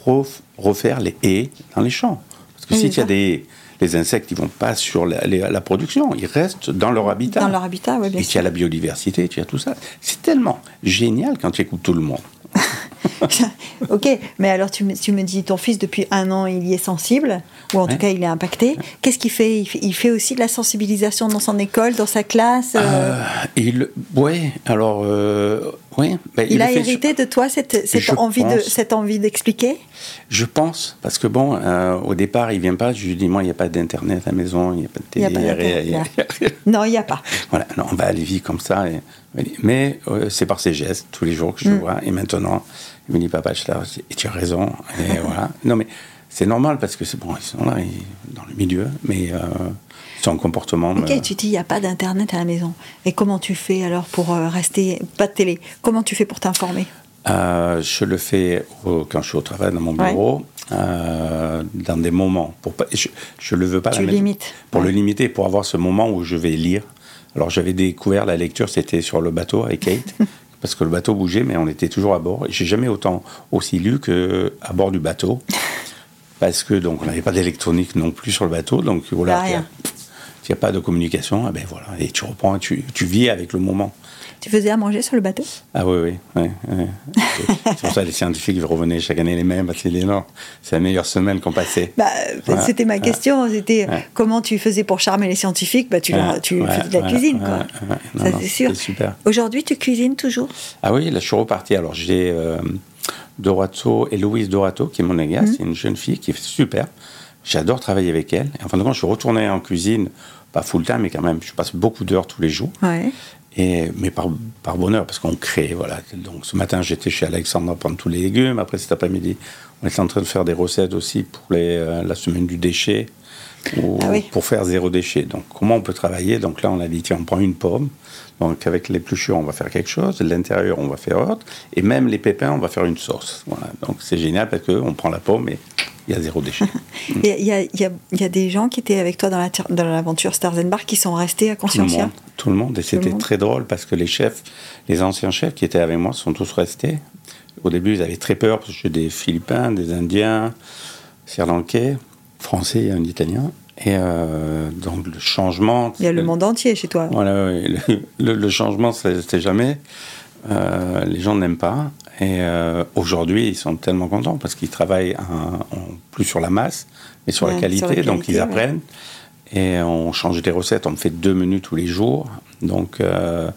refaire les haies dans les champs. Parce que s'il y a des les insectes, ils vont pas sur la, production, ils restent dans leur habitat. Dans leur habitat, oui, bien Et tu as la biodiversité, tu as tout ça. C'est tellement génial quand tu écoutes tout le monde. ok, mais alors tu me, tu me, dis, ton fils depuis un an, il y est sensible, ou en tout cas il est impacté. Qu'est-ce qu'il fait, il fait aussi de la sensibilisation dans son école, dans sa classe euh? Euh, il, Oui, alors, euh, oui. Ben, il, a hérité de toi cette, cette envie, de, cette envie d'expliquer? Je pense, parce que bon, au départ, il vient pas, je lui dis, moi, il n'y a pas d'internet à la maison, il n'y a pas de télé, Non, il n'y a pas. Voilà, non, on va aller vivre comme ça. Et, mais c'est par ses gestes, tous les jours que je le mm. vois, et maintenant, il me dit, papa, je et tu as raison. Et voilà. Non, mais c'est normal parce que c'est bon, ils sont là, dans le milieu, mais euh, son comportement. Ok, tu dis, il n'y a pas d'internet à la maison. Et comment tu fais alors pour euh, rester. Pas de télé? Comment tu fais pour t'informer? Euh, Je le fais quand je suis au travail dans mon bureau. Euh, dans des moments. Pour pas, je ne le veux pas. Tu la limites. Pour le limiter, pour avoir ce moment où je vais lire. Alors j'avais découvert la lecture, c'était sur le bateau avec Kate. parce que le bateau bougeait, mais on était toujours à bord. J'ai jamais autant aussi lu que à bord du bateau, parce que donc on n'avait pas d'électronique non plus sur le bateau, donc voilà. S'il n'y a pas de communication, eh ben voilà, et tu reprends, tu, tu vis avec le moment. Tu faisais à manger sur le bateau? Ah oui, oui. c'est pour ça que les scientifiques revenaient chaque année les mêmes, parce c'est la meilleure semaine qu'on passait. Bah, C'était ma question, c'était comment tu faisais pour charmer les scientifiques? Bah, Tu, tu faisais de la cuisine, quoi. ça, c'est sûr. super. Aujourd'hui, tu cuisines toujours? Ah oui, là, je suis reparti. Alors, j'ai euh, Dorato et Louise Dorato, qui est mon égale, mhm. c'est une jeune fille qui est super. J'adore travailler avec elle. Et en fin de compte, je suis retourné en cuisine, pas full time, mais quand même, je passe beaucoup d'heures tous les jours. Ouais. Et, mais par, par bonheur, parce qu'on crée, voilà. Donc ce matin, j'étais chez Alexandra prendre tous les légumes. Après cet après-midi, on était en train de faire des recettes aussi pour les, euh, la semaine du déchet, ou ah pour faire zéro déchet. Donc comment on peut travailler? Donc là, on a dit, tiens, on prend une pomme. Donc avec l'épluchure, on va faire quelque chose. L'intérieur, on va faire autre. Et même les pépins, on va faire une sauce. Voilà. Donc c'est génial parce qu'on prend la pomme et il y a zéro déchet. Il y, a, y, y, a, des gens qui étaient avec toi dans l'aventure Stars Bar qui sont restés à Consciencia Tout le monde. Et c'était très drôle parce que les chefs, les anciens chefs qui étaient avec moi sont tous restés. Au début, ils avaient très peur parce que j'ai des Philippins, des Indiens, Sri-Lankais, Français et un Italien. Et euh, donc le changement. Il y a le monde entier chez toi. Voilà, le, le, changement, c'était jamais. Euh, les gens n'aiment pas. Et euh, aujourd'hui, ils sont tellement contents parce qu'ils travaillent plus sur la masse, mais sur, la, qualité, Donc ils apprennent. Et on change des recettes. On fait deux menus tous les jours. Donc euh,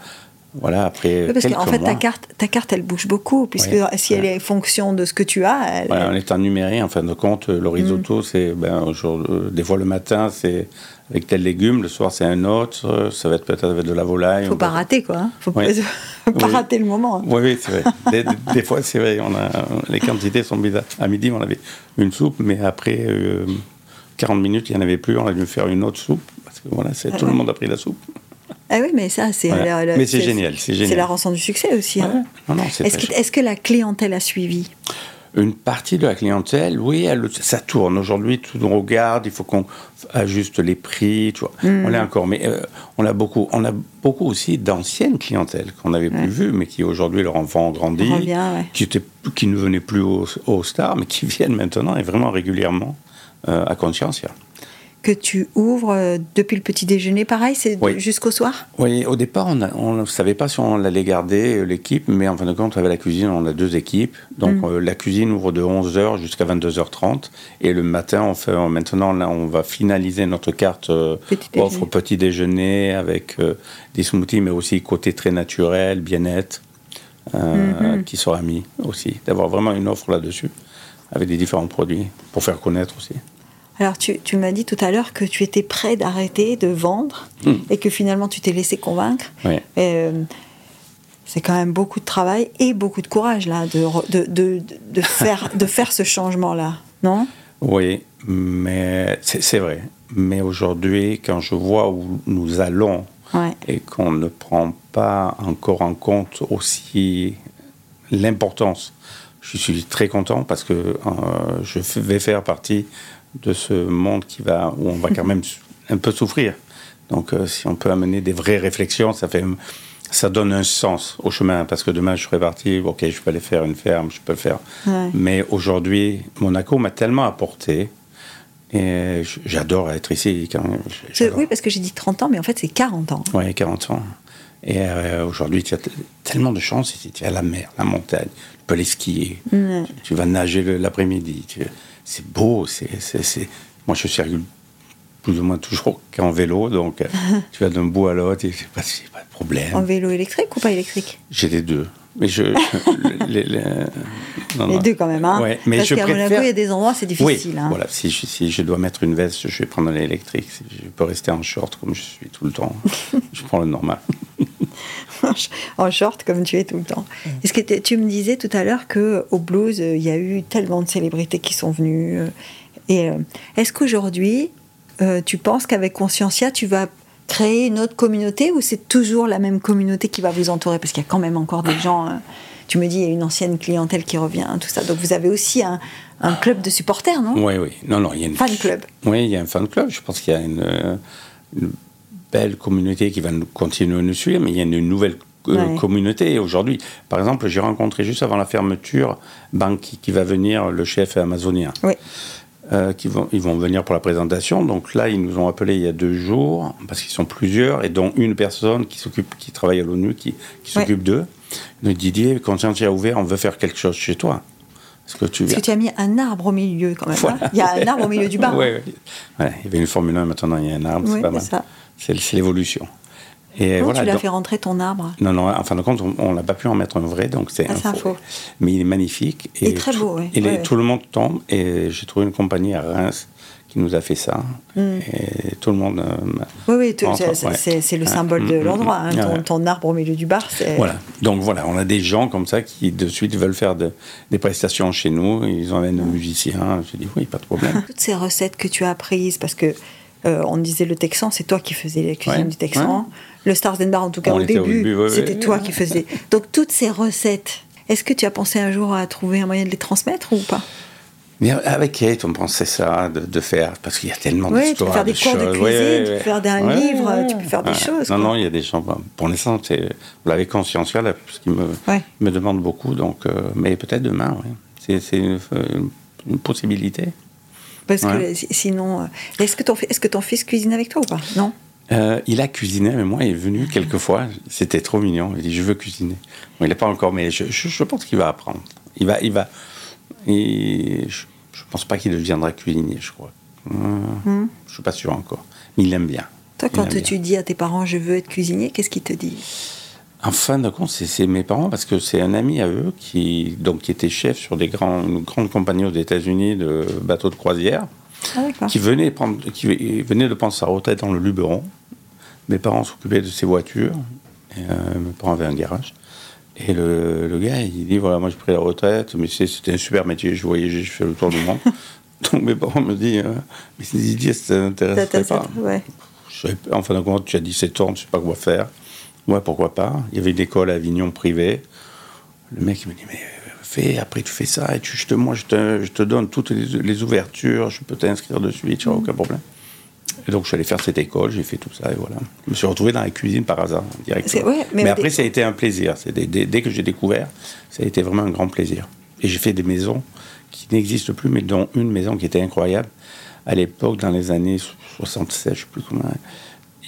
voilà, après. parce qu'en fait, ta carte, ta carte, elle bouge beaucoup, puisque si elle est fonction de ce que tu as. Elle... on est en numérique, en fin de compte. Le risotto, mm. c'est. Ben, des fois, le matin, c'est avec tel légume, le soir c'est un autre, ça va être peut-être avec de la volaille. Faut pas rater quoi, hein. faut pas, rater le moment. Hein. Oui, oui, c'est vrai. des, fois c'est vrai, on a, les quantités sont bizarres. À midi on avait une soupe, mais après 40 euh, minutes il n'y en avait plus, on a dû faire une autre soupe, parce que voilà, c'est, tout le monde a pris la soupe. Ah oui, mais ça, c'est. mais c'est génial, c'est génial. C'est la rançon du succès aussi. Hein. est-ce, que, est-ce que la clientèle a suivi? Une partie de la clientèle, oui, elle, ça tourne. Aujourd'hui, tout on regarde, il faut qu'on ajuste les prix, tu vois. Mm. On est encore, mais euh, on a beaucoup, on a beaucoup aussi d'anciennes clientèles qu'on n'avait plus vues, mais qui aujourd'hui leur enfant ont grandi, qui, étaient, qui ne venaient plus aux stars, mais qui viennent maintenant et vraiment régulièrement euh, à Consciencia que tu ouvres euh, depuis le petit déjeuner, pareil, c'est jusqu'au soir Oui, au départ, on ne savait pas si on allait garder euh, l'équipe, mais en fin de compte, avec la cuisine, on a deux équipes. Donc mm. euh, la cuisine ouvre de 11h jusqu'à 22h30. Et le matin, on fait, maintenant, là, on va finaliser notre carte petit offre petit déjeuner avec des smoothies, mais aussi côté très naturel, bien-être, mm-hmm. qui sera mis aussi. D'avoir vraiment une offre là-dessus, avec des différents produits, pour faire connaître aussi. Alors, tu, m'as dit tout à l'heure que tu étais prêt d'arrêter de vendre hmm. et que finalement tu t'es laissé convaincre. Euh, c'est quand même beaucoup de travail et beaucoup de courage là de, de, faire, de faire ce changement-là, non? Oui, mais c'est vrai. Mais aujourd'hui, quand je vois où nous allons et qu'on ne prend pas encore en compte aussi l'importance, je suis très content parce que euh, je vais faire partie de ce monde qui va, où on va quand même un peu souffrir. Donc, euh, si on peut amener des vraies réflexions, ça fait, ça donne un sens au chemin. Parce que demain, je serai parti, ok, je peux aller faire une ferme, je peux le faire. Mais aujourd'hui, Monaco m'a tellement apporté. Et j'adore être ici. Quand oui, parce que j'ai dit 30 ans, mais en fait, c'est 40 ans. Oui, 40 ans. Et euh, aujourd'hui, tu as tellement de chance ici. Tu as la mer, la montagne, tu peux aller skier, tu, vas nager l'après-midi c'est beau. C'est, Moi, je circule plus ou moins toujours qu'en vélo, donc euh, tu vas d'un bout à l'autre et pas, pas de problème. En vélo électrique ou pas électrique? J'ai les deux. Mais je, les, deux quand même, hein ouais, mais Parce qu'à préfère... Monaco, il y a des endroits, c'est difficile. Oui, hein. voilà. Si je, si je dois mettre une veste, je vais prendre l'électrique. Je peux rester en short comme je suis tout le temps. je prends le normal. En short comme tu es tout le temps. Est-ce que tu me disais tout à l'heure que au blues il y a eu tellement de célébrités qui sont venues euh, et euh, est-ce qu'aujourd'hui euh, tu penses qu'avec Consciencia tu vas créer une autre communauté ou c'est toujours la même communauté qui va vous entourer? Parce qu'il y a quand même encore des gens tu me dis il y a une ancienne clientèle qui revient tout ça. Donc vous avez aussi un, club de supporters non? Oui oui. Non non il y a une fan club. Oui il y a un fan club. Je pense qu'il y a une belle communauté qui va continuer à nous suivre, mais il y a une nouvelle communauté. Aujourd'hui, par exemple, j'ai rencontré juste avant la fermeture Banki, qui va venir, le chef amazonien. Oui. Euh, qui vont, ils vont venir pour la présentation. Donc là, ils nous ont appelé il y a deux jours, parce qu'ils sont plusieurs, et dont une personne qui s'occupe, qui travaille à l'ONU, qui, s'occupe d'eux. Nous dit Didier, quand tu as ouvert, on veut faire quelque chose chez toi. Est-ce que tu, Parce que tu as mis un arbre au milieu quand même. Hein. il y a un arbre au milieu du bar. Oui, il y avait une Formule 1, maintenant il y a un arbre, c'est pas mal. C'est l'évolution. Et voilà, tu l'as fait rentrer ton arbre? Non, non, en fin de compte, on n'a pas pu en mettre un vrai, donc c'est ah, un, faux. Mais il est magnifique. Et, très beau, oui. Et tout le monde tombe, et j'ai trouvé une compagnie à Reims qui nous a fait ça. Hmm. Et tout le monde. Euh, oui, oui, c'est le symbole de hmm, hmm, l'endroit. Hein, ton, arbre au milieu du bar, c'est. Voilà. Donc voilà, on a des gens comme ça qui de suite veulent faire des prestations chez nous. Ils emmènent un musicien. Je dis oui, pas de problème. Toutes ces recettes que tu as apprises, parce que euh, on disait le Texan, c'est toi qui faisais les cuisines du Texan. Le Stars and Bar, en tout cas au début, c'était toi qui faisais. Donc toutes ces recettes, est-ce que tu as pensé un jour à trouver un moyen de les transmettre ou pas? Avec Kate, on pensait ça, de, faire, parce qu'il y a tellement d'histoires. Tu peux faire des cours de cuisine, tu peux faire un livre, tu peux faire des choses. Non, non, il y a des gens, pour l'instant, vous l'avez conscienciel, ce qui me, me demande beaucoup, donc, euh, mais peut-être demain, oui. C'est une, possibilité. Parce que sinon, euh, est-ce que, ton, est-ce que ton fils cuisine avec toi ou pas? Non? Euh, il a cuisiné, mais moi, il est venu quelques fois. C'était trop mignon. Il dit Je veux cuisiner. Bon, il n'est pas encore, mais je, je, pense qu'il va apprendre. Il va. Il va je ne pense pas qu'il deviendra cuisinier, je crois. Euh, hmm. Je ne suis pas sûr encore. Mais il aime bien. Toi, quand tu dis à tes parents Je veux être cuisinier, qu'est-ce qu'ils te disent? En fin de compte, c'est mes parents parce que c'est un ami à eux qui, donc, qui était chef sur des grands, une grande compagnie aux États-Unis de bateaux de croisière, ah, qui, venait prendre, qui venait de prendre sa retraite dans le Luberon. Mes parents s'occupaient de ses voitures. Et, euh, mes parents avaient un garage. Et le, le, gars, il dit voilà, moi j'ai pris la retraite, mais c'était un super métier, je voyageais, je fais le tour du monde. Donc mes parents me disent euh, mais c'est Didier, ça t'intéresse pas ouais. En fin de compte, tu as 17 ans, tu sais pas quoi faire. Ouais, pourquoi pas. Il y avait une école à Avignon privée. Le mec, il me dit mais fais, après tu fais ça, et tu, je te, moi je te, je te donne toutes les, les, ouvertures, je peux t'inscrire de suite, tu n'as aucun problème. Et donc, je suis allé faire cette école, j'ai fait tout ça, et voilà. Je me suis retrouvé dans la cuisine par hasard, directement. mais, après, ça a été un plaisir. Dès, dès, dès, que j'ai découvert, ça a été vraiment un grand plaisir. Et j'ai fait des maisons qui n'existent plus, mais dont une maison qui était incroyable. À l'époque, dans les années 67, je ne sais plus comment.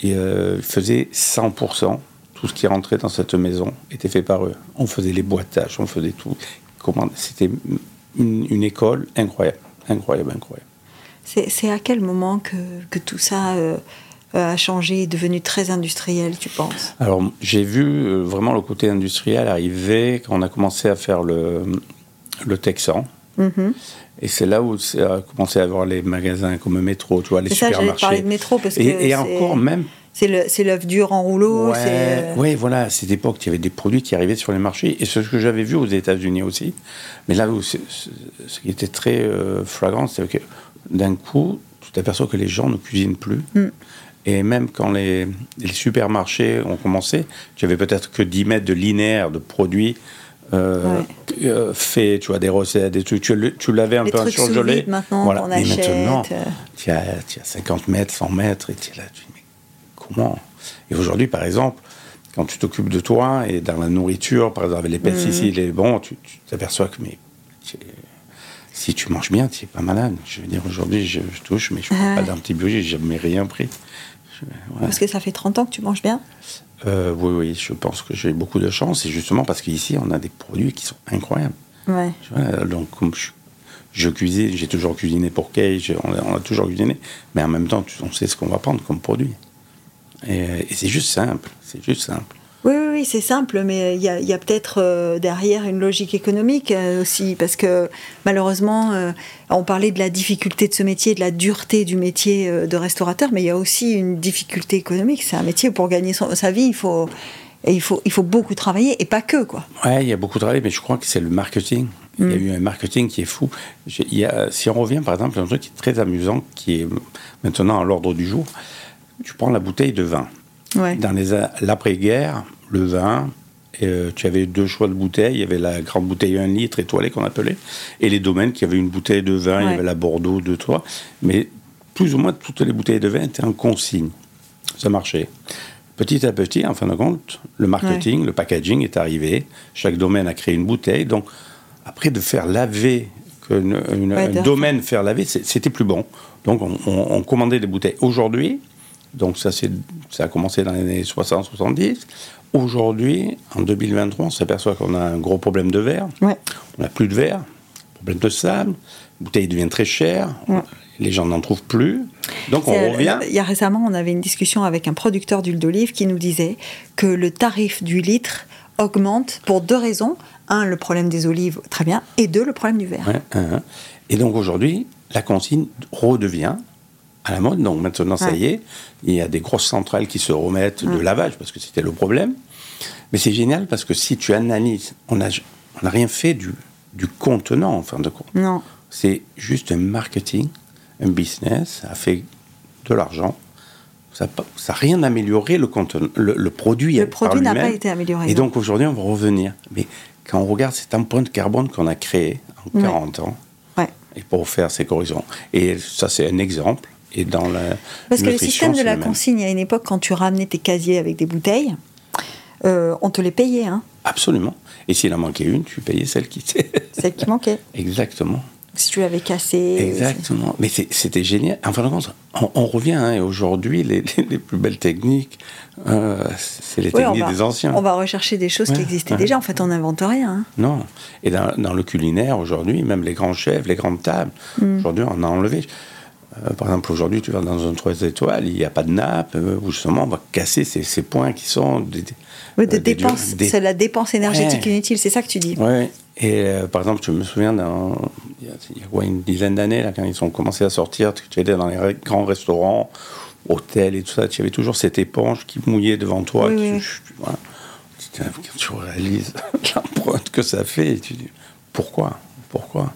Et euh, faisait 100%. Tout ce qui rentrait dans cette maison était fait par eux. On faisait les boîtages, on faisait tout. C'était une, une école incroyable, incroyable, incroyable. C'est à quel moment que, que tout ça euh, a changé, est devenu très industriel, tu penses? Alors, j'ai vu euh, vraiment le côté industriel arriver quand on a commencé à faire le, le Texan. Mm-hmm. Et c'est là où ça a commencé à avoir les magasins comme métro, tu vois, les supermarchés. Ça, parler de métro parce que et, encore même. C'est l'œuf dur en rouleau. Ouais, ouais, voilà. À cette époque, il y avait des produits qui arrivaient sur les marchés. Et ce que j'avais vu aux États-Unis aussi. Mais là où ce qui était très euh, flagrant, c'est que d'un coup, tu t'aperçois que les gens ne cuisinent plus. Mm. Et même quand les, supermarchés ont commencé, tu avais peut-être que 10 mètres de linéaire de produits euh, euh, faits, tu vois, des recettes, des trucs. Tu, l'avais un peu surgelé. maintenant voilà. achète. Et maintenant, euh. tu as, 50 mètres, 100 mètres, et tu es là, tu comment Et aujourd'hui, par exemple, quand tu t'occupes de toi et dans la nourriture, par exemple, avec les pesticides, mm. les bons, tu t'aperçois que mais, si tu manges bien, tu n'es pas malade. Je veux dire, aujourd'hui, je, touche, mais je ne prends pas d'antibiotiques, j'ai jamais rien pris. Parce que ça fait 30 ans que tu manges bien? Euh, Oui, oui, je pense que j'ai beaucoup de chance. Et justement parce qu'ici, on a des produits qui sont incroyables. Ouais. donc, comme je, cuisine, j'ai toujours cuisiné pour Kay, on, on, a toujours cuisiné, mais en même temps, on sait ce qu'on va prendre comme produit. Et c'est juste simple, c'est juste simple. Oui, oui, c'est simple, mais il y a, peut-être euh, derrière une logique économique euh, aussi, parce que malheureusement, euh, on parlait de la difficulté de ce métier, de la dureté du métier de restaurateur, mais il y a aussi une difficulté économique. C'est un métier pour gagner sa vie, il faut, il, faut, il faut beaucoup travailler, et pas que, quoi. Ouais, il y a beaucoup de travail, mais je crois que c'est le marketing. Il y a mm. eu un marketing qui est fou. Il y a, si on revient, par exemple, à un truc qui est très amusant, qui est maintenant à l'ordre du jour, tu prends la bouteille de vin. Dans l'après-guerre, le vin, euh, tu avais deux choix de bouteilles. Il y avait la grande bouteille 1 litre étoilée qu'on appelait, et les domaines qui avaient une bouteille de vin, il y avait la Bordeaux, deux, trois. Mais plus ou moins toutes les bouteilles de vin étaient en consigne. Ça marchait. petit à petit, en fin de compte, le marketing, le packaging est arrivé. Chaque domaine a créé une bouteille. Donc, après, de faire laver, un domaine faire laver, c'était plus bon. Donc, on, commandait des bouteilles. Aujourd'hui, donc ça, ça a commencé dans les années 60-70. Aujourd'hui, en 2023, on s'aperçoit qu'on a un gros problème de verre. On n'a plus de verre, problème de sable, les bouteilles deviennent très chères, les gens n'en trouvent plus. Donc on revient. Il y a récemment, on avait une discussion avec un producteur d'huile d'olive qui nous disait que le tarif du litre augmente pour deux raisons. Un, le problème des olives, très bien, et deux, le problème du verre. Et donc aujourd'hui, la consigne redevient à la mode. Donc maintenant, ça y est, il y a des grosses centrales qui se remettent de lavage parce que c'était le problème. Mais c'est génial parce que si tu analyses, on n'a on a rien fait du, du contenant en fin de compte. Non. C'est juste un marketing, un business, ça a fait de l'argent. Ça n'a rien amélioré le, contenant, le, produit. Le produit n'a pas été amélioré. Et donc aujourd'hui, on va revenir. Mais quand on regarde cette empreinte carbone qu'on a créée en 40 ans, ouais. et pour faire ces corrections, et ça c'est un exemple, et dans la Parce que le système de la consigne, à une époque, quand tu ramenais tes casiers avec des bouteilles, euh, on te les payait. Hein. Absolument. Et s'il en manquait une, tu payais celle qui... celle qui manquait. Exactement. Si tu l'avais cassé. Exactement. Mais c'était génial. En fin de compte, on, revient. Hein, et aujourd'hui, les, plus belles techniques, euh, c'est les techniques des anciens. On va rechercher des choses qui existaient déjà. En fait, on n'invente rien. Hein. Non. Et dans, le culinaire, aujourd'hui, même les grands chefs, les grandes tables, hmm. aujourd'hui, on a enlevé. Euh, par exemple, aujourd'hui, tu vas dans un 3 étoiles, il n'y a pas de nappe, euh, où justement on va casser ces, points qui sont. Des, oui, de euh, dépenses. C'est la dépense énergétique inutile, c'est ça que tu dis. Oui. Et par exemple, je me souviens, il y a, une dizaine d'années, quand ils ont commencé à sortir, tu étais dans les grands restaurants, hôtels et tout ça, tu avais toujours cette éponge qui mouillait devant toi. Oui, tu, tu réalises l'empreinte que ça fait, tu dis pourquoi? Pourquoi?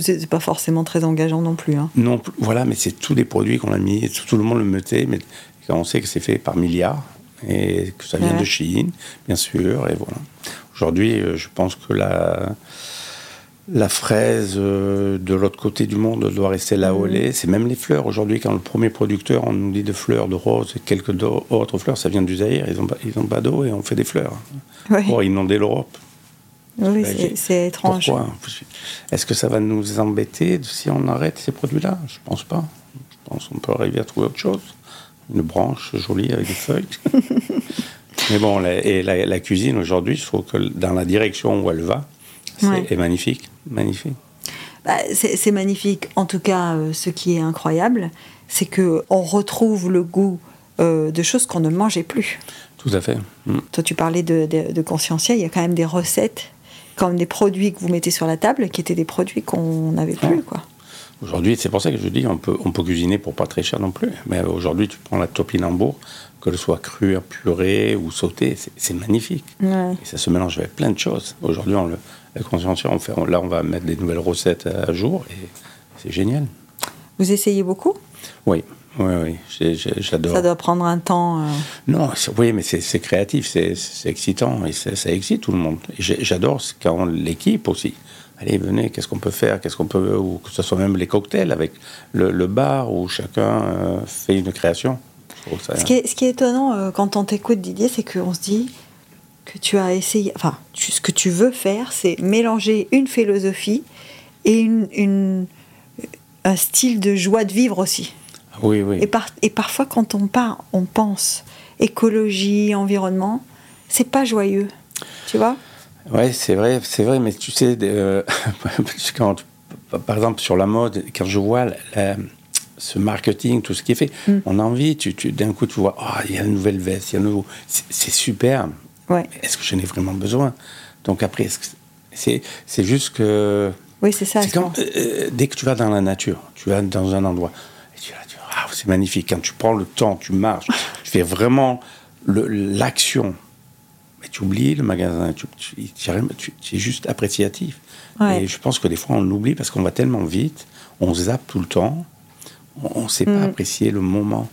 C'est pas forcément très engageant non plus. Hein. Non, voilà, mais c'est tous les produits qu'on a mis, tout, le monde le mettait, mais on sait que c'est fait par milliards et que ça vient de Chine, bien sûr, et voilà. Aujourd'hui, euh, je pense que la, la fraise euh, de l'autre côté du monde doit rester là où elle est. C'est même les fleurs. Aujourd'hui, quand le premier producteur, on nous dit de fleurs, de roses et quelques autres fleurs, ça vient du Zaïre. Ils ont, ils ont pas d'eau et on fait des fleurs. Oui. Pour inonder l'Europe. Oui, c'est étrange. Pourquoi Est-ce que ça va nous embêter si on arrête ces produits-là? Je pense pas. Je pense qu'on peut arriver à trouver autre chose. Une branche jolie avec des feuilles. Mais bon, la, et la, cuisine aujourd'hui, je trouve que dans la direction où elle va, c'est magnifique. Magnifique. Bah, c'est magnifique. En tout cas, euh, ce qui est incroyable, c'est que on retrouve le goût euh, de choses qu'on ne mangeait plus. Tout à fait. Mm. Toi, tu parlais de, de, de. Il y a quand même des recettes comme des produits que vous mettez sur la table qui étaient des produits qu'on n'avait plus. quoi. Aujourd'hui, c'est pour ça que je dis on peut, on peut cuisiner pour pas très cher non plus. Mais aujourd'hui, tu prends la topinambour, que ce soit cru, purée ou sauté, c'est magnifique. Et ça se mélange avec plein de choses. Aujourd'hui, on le, la on fait, là, on va mettre des nouvelles recettes à jour et c'est génial. Vous essayez beaucoup? Oui. Oui, oui, j'adore. Ça doit prendre un temps. Euh. Non, oui, mais c'est créatif, c'est excitant et ça excite tout le monde. J'adore quand l'équipe aussi. Allez, venez, qu'est-ce qu'on peut faire Qu'est-ce qu'on peut ou que ce soit même les cocktails avec le, bar où chacun euh, fait une création. ce, qui est, ce qui est étonnant euh, quand on t'écoute Didier, c'est qu'on se dit que tu as essayé. Enfin, ce que tu veux faire, c'est mélanger une philosophie et une, une, un style de joie de vivre aussi. Oui, oui. Et, et parfois, quand on part, on pense écologie, environnement, c'est pas joyeux. Tu vois? Oui, c'est vrai, c'est vrai, mais tu sais, euh, quand, par exemple, sur la mode, quand je vois ce marketing, tout ce qui est fait, mm. on a envie, tu, d'un coup, tu vois, oh, il y a une nouvelle veste, il y a un nouveau. C'est super. Ouais. Est-ce que j'en ai vraiment besoin? Donc après, c'est juste que. Oui, c'est ça. Quand, euh, dès que tu vas dans la nature, tu vas dans un endroit, ah, c'est magnifique. Quand tu prends le temps, tu marches, tu fais vraiment l'action. Mais tu oublies le magasin, tu, es juste appréciatif. Et je pense que des fois, on l'oublie parce qu'on va tellement vite, on zappe tout le temps, on ne sait pas mm. apprécier le moment.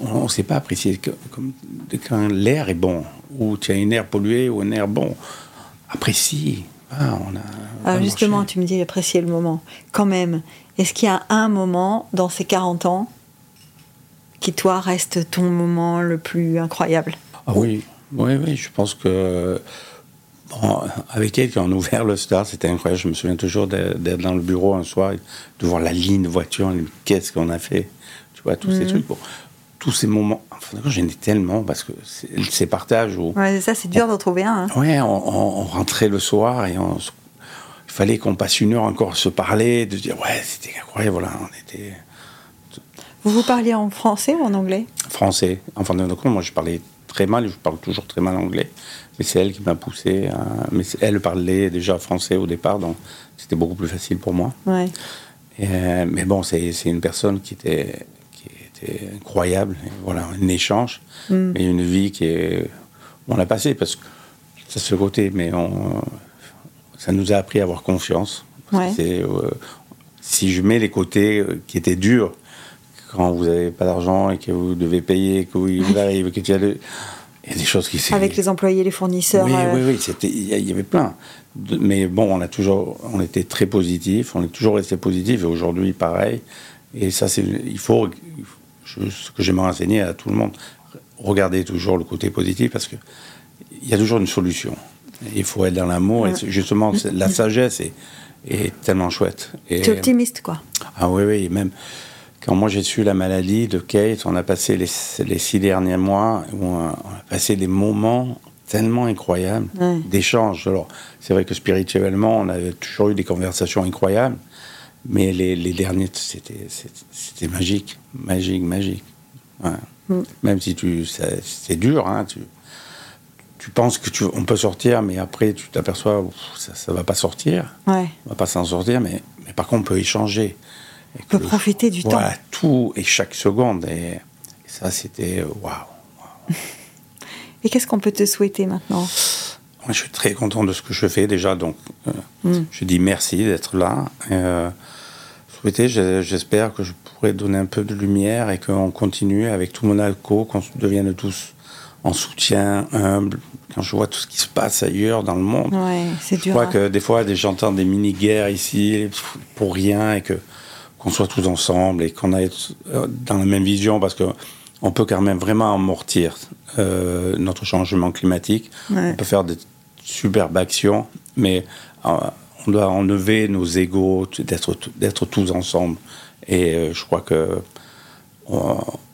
On ne sait pas apprécier que, comme, quand l'air est bon, ou tu as un air pollué ou un air bon. Apprécie. Ah, on a, Alors justement, tu me dis apprécier le moment. Quand même, est-ce qu'il y a un moment dans ces 40 ans qui, toi, reste ton moment le plus incroyable Ah oui, oui, oui, je pense que. Bon, avec elle, quand on a ouvert le Star, c'était incroyable. Je me souviens toujours d'être dans le bureau un soir, de voir la ligne de voiture, qu'est-ce qu'on a fait, tu vois, tous ces mhm. trucs. Bon, tous ces moments. Enfin, j'en ai tellement parce que ces partages où. Ouais, ça, c'est dur d'en trouver un. Hein. Ouais, on, rentrait le soir et on, il fallait qu'on passe une heure encore à se parler, de dire ouais, c'était incroyable, voilà, on était. Vous vous parliez en français ou en anglais? Français. Enfin, compte, moi, je parlais très mal, je parle toujours très mal anglais, mais c'est elle qui m'a poussé. À... Mais elle parlait déjà français au départ, donc c'était beaucoup plus facile pour moi. Ouais. Mais bon, c'est une personne qui était incroyable. voilà, un échange mm. et une vie qui est. On l'a passé parce que ça se côté, mais on, ça nous a appris à avoir confiance. Euh, si je mets les côtés euh, qui étaient durs, quand vous n'avez pas d'argent et que vous devez payer, que vous arrive, que tu as il y a des choses qui Avec les employés, les fournisseurs. Oui, oui, oui, c'était, il y avait plein. mais bon, on a toujours, on était très positif, on est toujours resté positif et aujourd'hui pareil. Et ça, c'est, il faut, ce que j'aimerais enseigner à tout le monde, regardez toujours le côté positif parce que il y a toujours une solution. Il faut être dans l'amour et justement la sagesse est, est tellement chouette. Tu es optimiste quoi. Ah oui oui même quand moi j'ai su la maladie de Kate, on a passé les, les six derniers mois où on a, passé des moments tellement incroyables d'échanges. Alors c'est vrai que spirituellement on avait toujours eu des conversations incroyables, mais les, les derniers c'était magique magique, magique. Mm. Même si tu, c'est dur, hein, tu, tu penses que tu, on peut sortir, mais après tu t'aperçois ça, ne va pas sortir. Ouais. On va pas s'en sortir, mais, mais par contre on peut échanger. On peut profiter du temps. tout et chaque seconde. Et, ça, c'était waouh. et qu'est-ce qu'on peut te souhaiter maintenant? Je suis très content de ce que je fais déjà, donc euh, mm. je dis merci d'être là. Euh, j'espère que je pourrais donner un peu de lumière et qu'on continue avec tout Monaco, qu'on devienne tous en soutien humble. Quand je vois tout ce qui se passe ailleurs dans le monde, je crois hein. que des fois, j'entends des mini-guerres ici pour rien et que qu'on soit tous ensemble et qu'on aille euh, dans la même vision parce que on peut quand même vraiment amortir euh, notre changement climatique. On peut faire des superbes actions, mais euh, on doit enlever nos égaux, d'être tous ensemble. Et euh, je crois que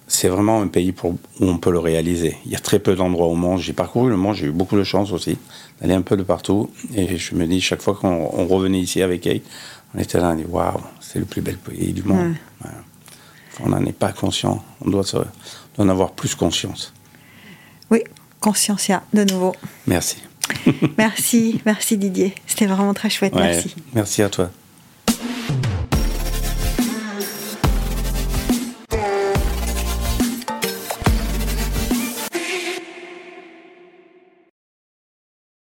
c'est vraiment un pays pour, où on peut le réaliser. Il y a très peu d'endroits au monde. J'ai parcouru le monde, j'ai eu beaucoup de chance aussi d'aller un peu de partout. Et je me dis, chaque fois qu'on revenait ici avec Kate, on était là, on dit waouh, c'est le plus bel pays du monde. On n'en est pas conscient. On doit, en avoir plus conscience. Oui, consciencia, de nouveau. Merci. merci, merci Didier. C'était vraiment très chouette. merci. Merci à toi.